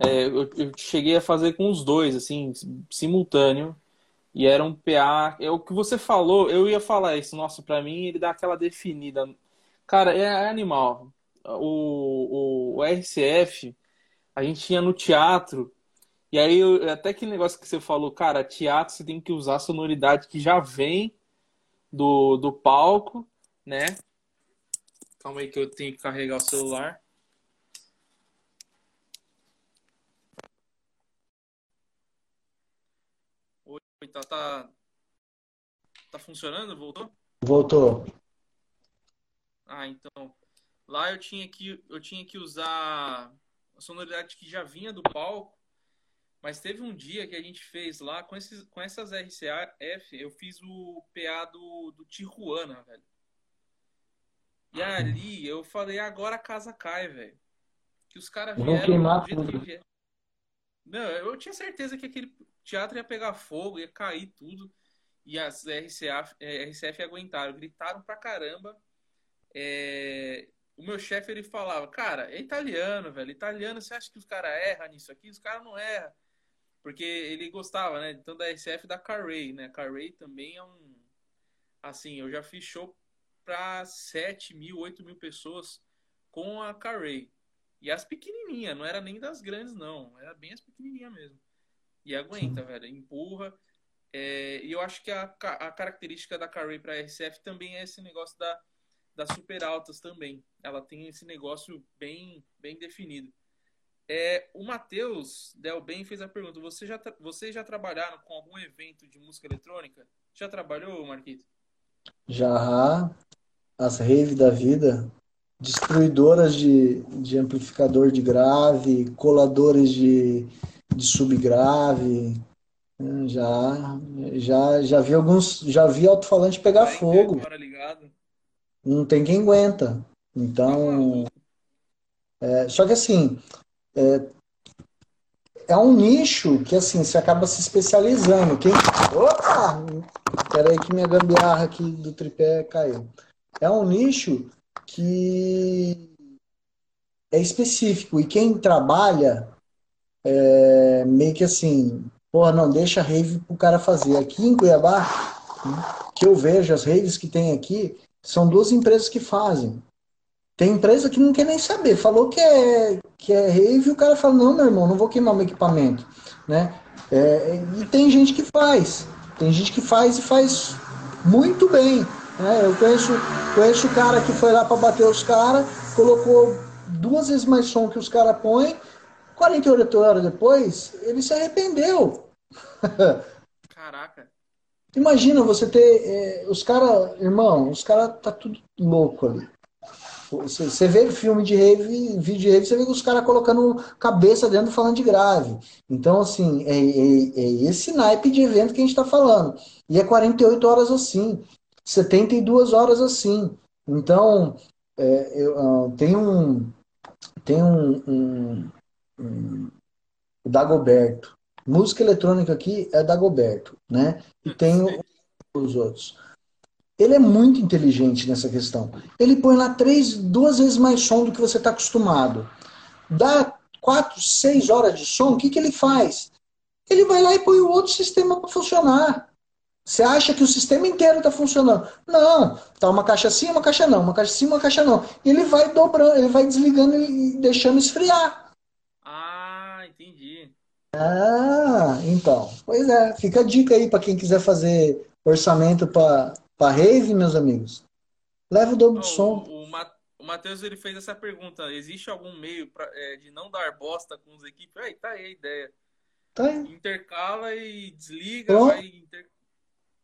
É, eu, eu, cheguei a fazer com os dois, assim, simultâneo. E era um PA. É o que você falou, eu ia falar isso. Nossa, para mim ele dá aquela definida. Cara, é, é animal. O, o, o, RCF, a gente tinha no teatro. E aí, até aquele negócio que você falou, cara, teatro você tem que usar a sonoridade que já vem do, do palco, né? Calma aí que eu tenho que carregar o celular. Tá, tá, tá funcionando? Voltou? Voltou. Ah, então. Lá eu tinha que, eu tinha que usar a sonoridade que já vinha do palco, mas teve um dia que a gente fez lá com, esses, com essas RCF, eu fiz o PA do, do Tijuana, velho. E ali eu falei, agora a casa cai, velho. Que os caras vieram do jeito que. Não, eu tinha certeza que aquele teatro ia pegar fogo, ia cair tudo. E as RCA, é, RCF aguentaram, gritaram pra caramba. É... O meu chefe ele falava, cara, é italiano, velho. Italiano, você acha que os caras erram nisso aqui? Os caras não erram. Porque ele gostava, né? Então da RCF da Carray, né? Carray também é um. Assim, eu já fiz show pra 7 mil, 8 mil pessoas com a Carray. E as pequenininhas, não era nem das grandes, não. Era bem as pequenininhas mesmo. E aguenta, Sim. velho. Empurra. É, e eu acho que a, a característica da Carray para RCF também é esse negócio da, das super altas também. Ela tem esse negócio bem, bem definido. É, o Matheus Delben fez a pergunta: você já, vocês já trabalharam com algum evento de música eletrônica? Já trabalhou, Marquito? Já. As rave da vida destruidoras de, de amplificador de grave, coladores de, de subgrave. Né, já, já, já vi alguns, já vi alto-falante pegar Vai fogo. Não tem quem aguenta. Então, é, só que assim, é, é um nicho que assim você acaba se especializando. Quem, opa, peraí que minha gambiarra aqui do tripé caiu. É um nicho que é específico. E quem trabalha, é, meio que assim, porra, não, deixa a rave pro cara fazer. Aqui em Cuiabá, que eu vejo, as raves que tem aqui, são duas empresas que fazem. Tem empresa que não quer nem saber. Falou que é, que é rave, o cara fala, não, meu irmão, não vou queimar meu equipamento. Né? É, e tem gente que faz. Tem gente que faz e faz muito bem. É, eu conheço, conheço o cara que foi lá para bater os caras, colocou duas vezes mais som que os caras põem, 48 horas depois, ele se arrependeu. Caraca. Imagina você ter. É, os caras, irmão, os caras tá tudo louco ali. Você, você vê filme de rave, vídeo de rave, você vê os caras colocando cabeça dentro falando de grave. Então, assim, é, é, é, esse naipe de evento que a gente está falando. E é 48 horas assim. 72 horas assim. Então, é, eu, uh, tem um. Tem um, um, um Dagoberto. Música eletrônica aqui é Dagoberto, né? E tem os outros. Ele é muito inteligente nessa questão. Ele põe lá três, duas vezes mais som do que você está acostumado. Dá quatro, seis horas de som, o que, que ele faz? Ele vai lá e põe o outro sistema para funcionar. Você acha que o sistema inteiro está funcionando? Não, tá uma caixa sim, uma caixa não, uma caixa sim, uma caixa não. E ele vai dobrando, ele vai desligando e deixando esfriar. Ah, entendi. Ah, então. Pois é, fica a dica aí para quem quiser fazer orçamento para rave, meus amigos. Leva o dobro de som. O, o Matheus ele fez essa pergunta: existe algum meio pra, é, de não dar bosta com os equipes? Aí tá aí a ideia. Tá aí. Intercala e desliga, vai inter...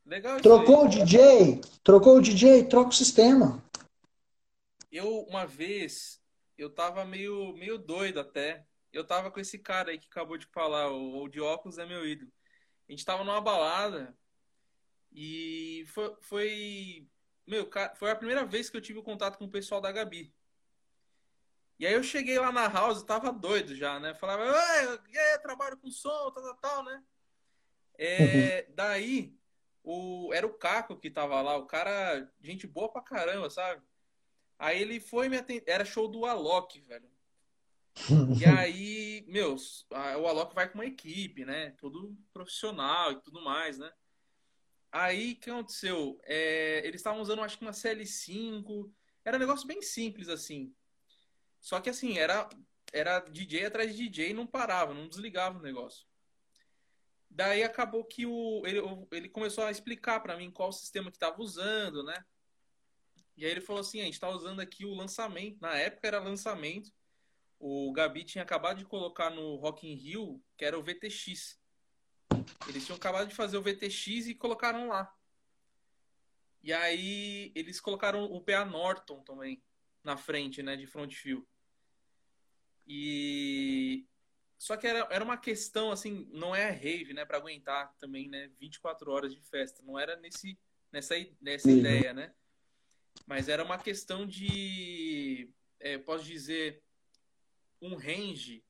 Legal Trocou o DJ? Trocou o DJ? Troca o sistema. Eu, uma vez, eu tava meio, meio doido até. Eu tava com esse cara aí que acabou de falar, o, o de óculos é meu ídolo. A gente tava numa balada e foi, foi, meu, foi a primeira vez que eu tive contato com o pessoal da Gabi. E aí eu cheguei lá na house, tava doido já, né? Falava, é, trabalho com som, tal, tal, tal, né? É, uhum. Daí o, era o Caco que tava lá, o cara, gente boa pra caramba, sabe? Aí ele foi me atender, era show do Alok, velho. E aí, meus, o Alok vai com uma equipe, né? Todo profissional e tudo mais, né? Aí, o que aconteceu? É, eles estavam usando, acho que uma CL5. Era um negócio bem simples, assim. Só que, assim, era, era DJ atrás de DJ e não parava, não desligava o negócio. Daí acabou que o, ele, ele começou a explicar para mim qual sistema que estava usando, né? E aí ele falou assim, a gente está usando aqui o lançamento. Na época era lançamento. O Gabi tinha acabado de colocar no Rock in Rio, que era o VTX. Eles tinham acabado de fazer o VTX e colocaram lá. E aí eles colocaram o PA Norton também na frente, né, de front fio. E só que era, era uma questão assim, não é rave, né, para aguentar também, né, 24 horas de festa, não era nesse nessa nessa uhum. ideia, né? Mas era uma questão de é, posso dizer um range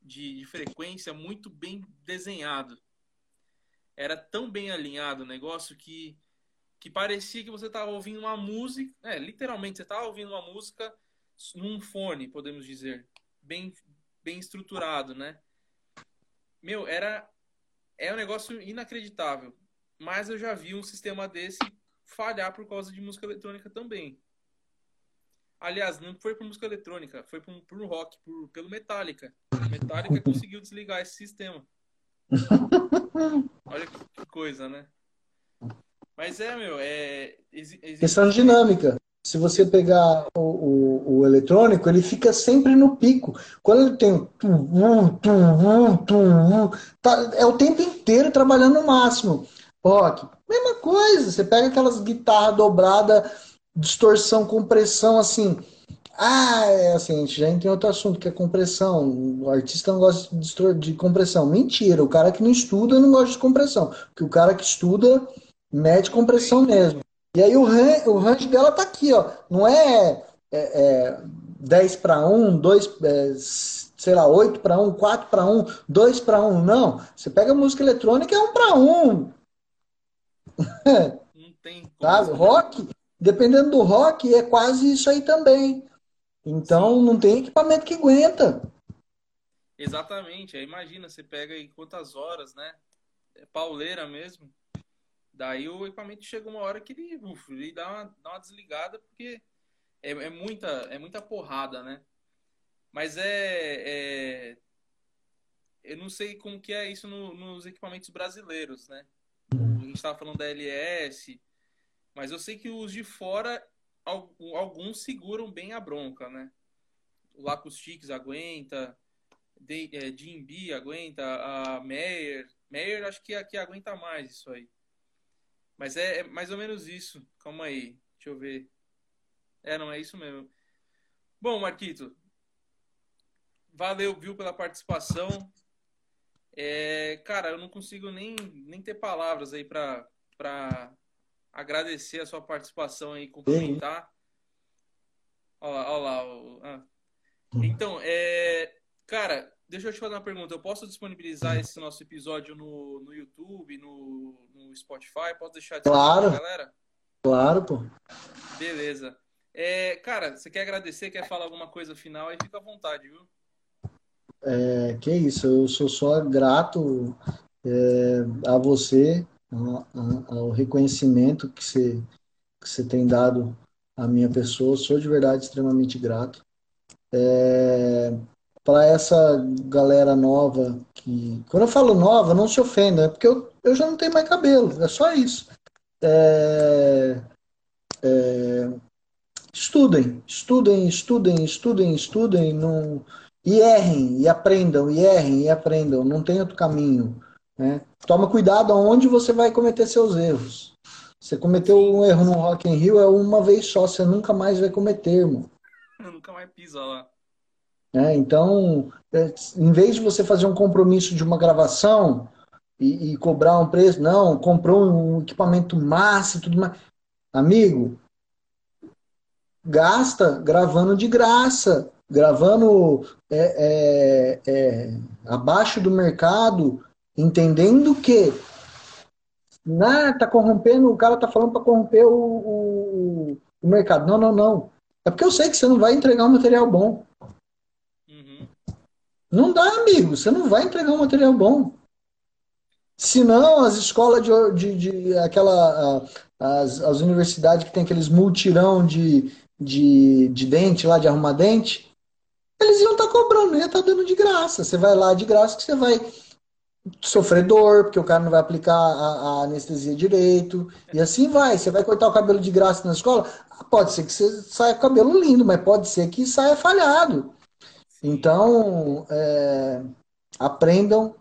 de, de frequência muito bem desenhado era tão bem alinhado o negócio que, que parecia que você estava ouvindo uma música, é, literalmente você estava ouvindo uma música num fone, podemos dizer, bem, bem estruturado, né? Meu, era é um negócio inacreditável. Mas eu já vi um sistema desse falhar por causa de música eletrônica também. Aliás, não foi por música eletrônica, foi por, por rock, por, pelo Metallica. O Metallica conseguiu desligar esse sistema. Olha que coisa, né? Mas é, meu, é. Questão dinâmica. Se você pegar o, o, o, eletrônico, ele fica sempre no pico. Quando ele tem tum, tum, tum, tá, é o tempo inteiro trabalhando no máximo. Rock, mesma coisa. Você pega aquelas guitarras dobradas, distorção, compressão, assim. Ah, é assim, a gente já entra em outro assunto, que é compressão. O artista não gosta de, de compressão. Mentira, o cara que não estuda não gosta de compressão. Porque o cara que estuda mede compressão mesmo. E aí o, ran, o range dela tá aqui, ó. Não é, é, é 10 para 1, 2, é, sei lá, 8 para 1, 4 para 1, 2 para 1. Não. Você pega música eletrônica, é 1 para 1. Não tem. Sabe? Rock, dependendo do rock, é quase isso aí também. Então Sim. não tem equipamento que aguenta. Exatamente. Aí imagina, você pega aí quantas horas, né? É pauleira mesmo. Daí o equipamento chega uma hora que ele, uf, ele dá, uma, dá uma desligada porque é, é, muita, é muita porrada, né? Mas é, é, Eu não sei como que é isso no, nos equipamentos brasileiros, né? A gente estava falando da LS, mas eu sei que os de fora alguns seguram bem a bronca, né? O Lacoustics aguenta, é, Jim B aguenta, a Meyer. Meyer acho que aqui aguenta mais isso aí. Mas é, é, mais ou menos isso. Calma aí, deixa eu ver. É, não é isso mesmo. Bom, Marquito, valeu, viu, pela participação. É, cara, eu não consigo nem, nem ter palavras aí para agradecer a sua participação e cumprimentar. Olha lá, olha lá. Ah. Então, é... cara, deixa eu te fazer uma pergunta. Eu posso disponibilizar esse nosso episódio no, no YouTube, no, no Spotify? Posso deixar Claro. pra galera? Claro, pô. Beleza. É, cara, você quer agradecer, quer falar alguma coisa final, aí fica à vontade, viu? É, que isso, eu sou só grato é, a você, a- a- ao reconhecimento que você, que você tem dado à minha pessoa. Sou de verdade extremamente grato. É, para essa galera nova que, quando eu falo nova, não se ofenda, é porque eu, eu já não tenho mais cabelo, é só isso. É, é, estudem, estudem, estudem, estudem, estudem, não, e errem, e aprendam, e errem, e aprendam, não tem outro caminho, né? Toma cuidado aonde você vai cometer seus erros. Você cometeu um erro no Rock in Rio é uma vez só, você nunca mais vai cometer, irmão. Eu nunca mais pisa lá. Né? Então, é, em vez de você fazer um compromisso de uma gravação e, e cobrar um preço, não, comprou um equipamento massa e tudo mais. Amigo, gasta gravando de graça, gravando é, é, é, abaixo do mercado, entendendo que né, tá corrompendo, o cara tá falando para corromper o, o, o mercado. Não, não, não. É porque eu sei que você não vai entregar um material bom. Não dá, amigo. Você não vai entregar um material bom. Senão, as escolas de, de, de aquela, as, as universidades que tem aqueles multirão de, de, de dente lá, de arrumar dente, eles iam estar cobrando, ia estar dando de graça. Você vai lá de graça que você vai sofrer dor, porque o cara não vai aplicar a, a anestesia direito, e assim vai. Você vai cortar o cabelo de graça na escola, pode ser que você saia com o cabelo lindo, mas pode ser que saia falhado. Então, é, aprendam,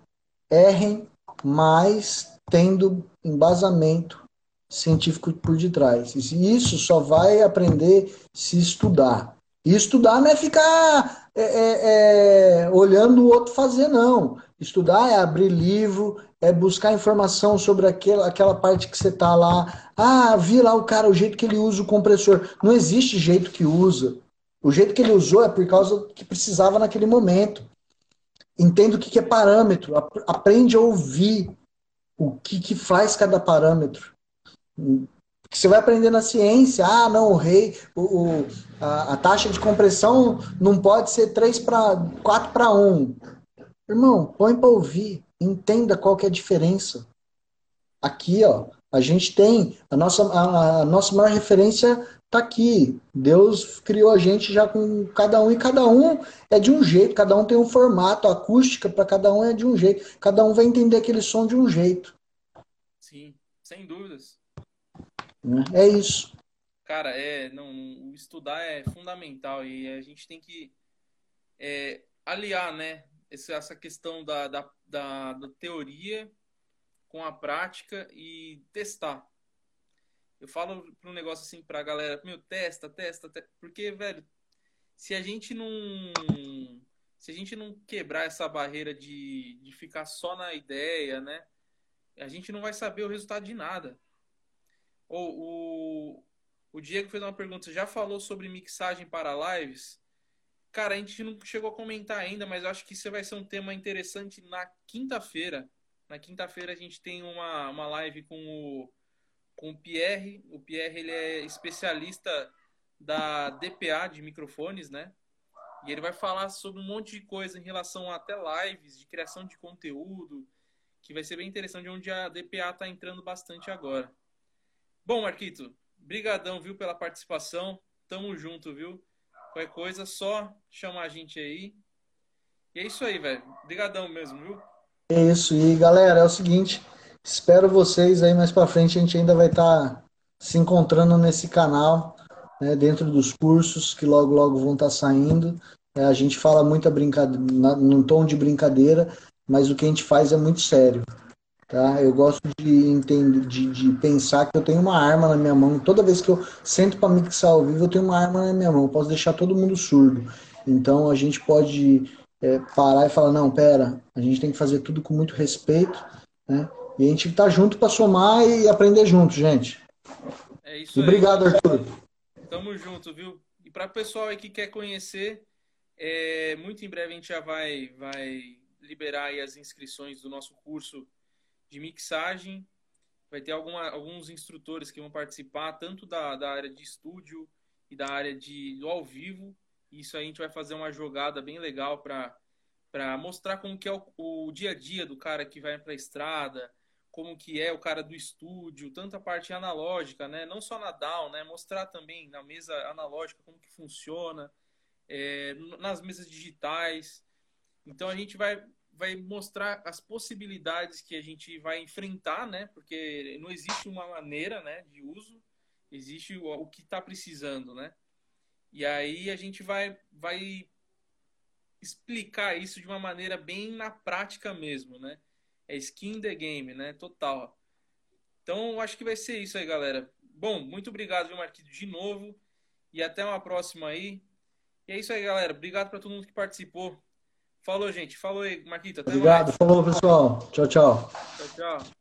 errem, mas tendo embasamento científico por detrás. E Isso só vai aprender se estudar. E estudar não é ficar é, é, é, olhando o outro fazer, não. Estudar é abrir livro, é buscar informação sobre aquela, aquela parte que você está lá. Ah, vi lá o cara, o jeito que ele usa o compressor. Não existe jeito que usa. O jeito que ele usou é por causa que precisava naquele momento. Entenda o que é parâmetro. ap- Aprende a ouvir o que, que faz cada parâmetro. Que você vai aprender na ciência. Ah, não, o rei, o- a, a taxa de compressão não pode ser 3 para 4 para 1. Irmão, põe para ouvir. Entenda qual que é a diferença. Aqui, ó, a gente tem a nossa, a, a nossa maior referência tá aqui. Deus criou a gente já com cada um e cada um é de um jeito, cada um tem um formato, a acústica para cada um é de um jeito, cada um vai entender aquele som de um jeito. Sim, sem dúvidas. É isso. Cara, é, não, o estudar é fundamental e a gente tem que é, aliar, né, essa, essa questão da, da, da, da teoria com a prática e testar. Eu falo para um negócio assim pra galera, meu, testa, testa, testa, porque, velho, se a gente não se a gente não quebrar essa barreira de, de ficar só na ideia, né, a gente não vai saber o resultado de nada. Ou o, o Diego fez uma pergunta, você já falou sobre mixagem para lives? Cara, a gente não chegou a comentar ainda, mas eu acho que isso vai ser um tema interessante na quinta-feira. Na quinta-feira a gente tem uma, uma live com o, com o Pierre. O Pierre ele é especialista da DPA de microfones, né? E ele vai falar sobre um monte de coisa em relação a até lives, de criação de conteúdo, que vai ser bem interessante, onde a DPA está entrando bastante agora. Bom, Marquito, brigadão, viu, pela participação. Tamo junto, viu? Qualquer coisa, só chamar a gente aí. E é isso aí, velho. Brigadão mesmo, viu? É isso. E galera, é o seguinte, espero vocês aí mais para frente, a gente ainda vai estar se encontrando nesse canal, né, dentro dos cursos que logo logo vão estar saindo. É, a gente fala muita brincadeira, num tom de brincadeira, mas o que a gente faz é muito sério. Tá? Eu gosto de entender, de, de pensar que eu tenho uma arma na minha mão. Toda vez que eu sento para mixar ao vivo, eu tenho uma arma na minha mão. Eu posso deixar todo mundo surdo. Então a gente pode é, parar e falar, não, pera, a gente tem que fazer tudo com muito respeito, né? E a gente tá junto para somar e aprender junto, gente. É isso E aí. obrigado, Arthur. Tamo junto, viu? E para o pessoal aí que quer conhecer, é, muito em breve a gente já vai, vai liberar as inscrições do nosso curso de mixagem. Vai ter alguma, alguns instrutores que vão participar, tanto da, da área de estúdio e da área de, do ao vivo. Isso aí a gente vai fazer uma jogada bem legal para para mostrar como que é o, o, dia a dia do cara que vai para a estrada, como que é o cara do estúdio, tanto a parte analógica, né? Não só na DAW, né? Mostrar também na mesa analógica como que funciona, é, nas mesas digitais. Então a gente vai vai mostrar as possibilidades que a gente vai enfrentar, né? Porque não existe uma maneira, né, de uso, existe o, o que está precisando, né? E aí a gente vai vai explicar isso de uma maneira bem na prática mesmo, né? É skin the game, né? Total. Então, acho que vai ser isso aí, galera. Bom, muito obrigado, viu, Marquito, de novo. E até uma próxima aí. E é isso aí, galera. Obrigado para todo mundo que participou. Falou, gente. Falou aí, Marquito. Até Obrigado. Mais. Falou, pessoal. Tchau, tchau. Tchau, tchau.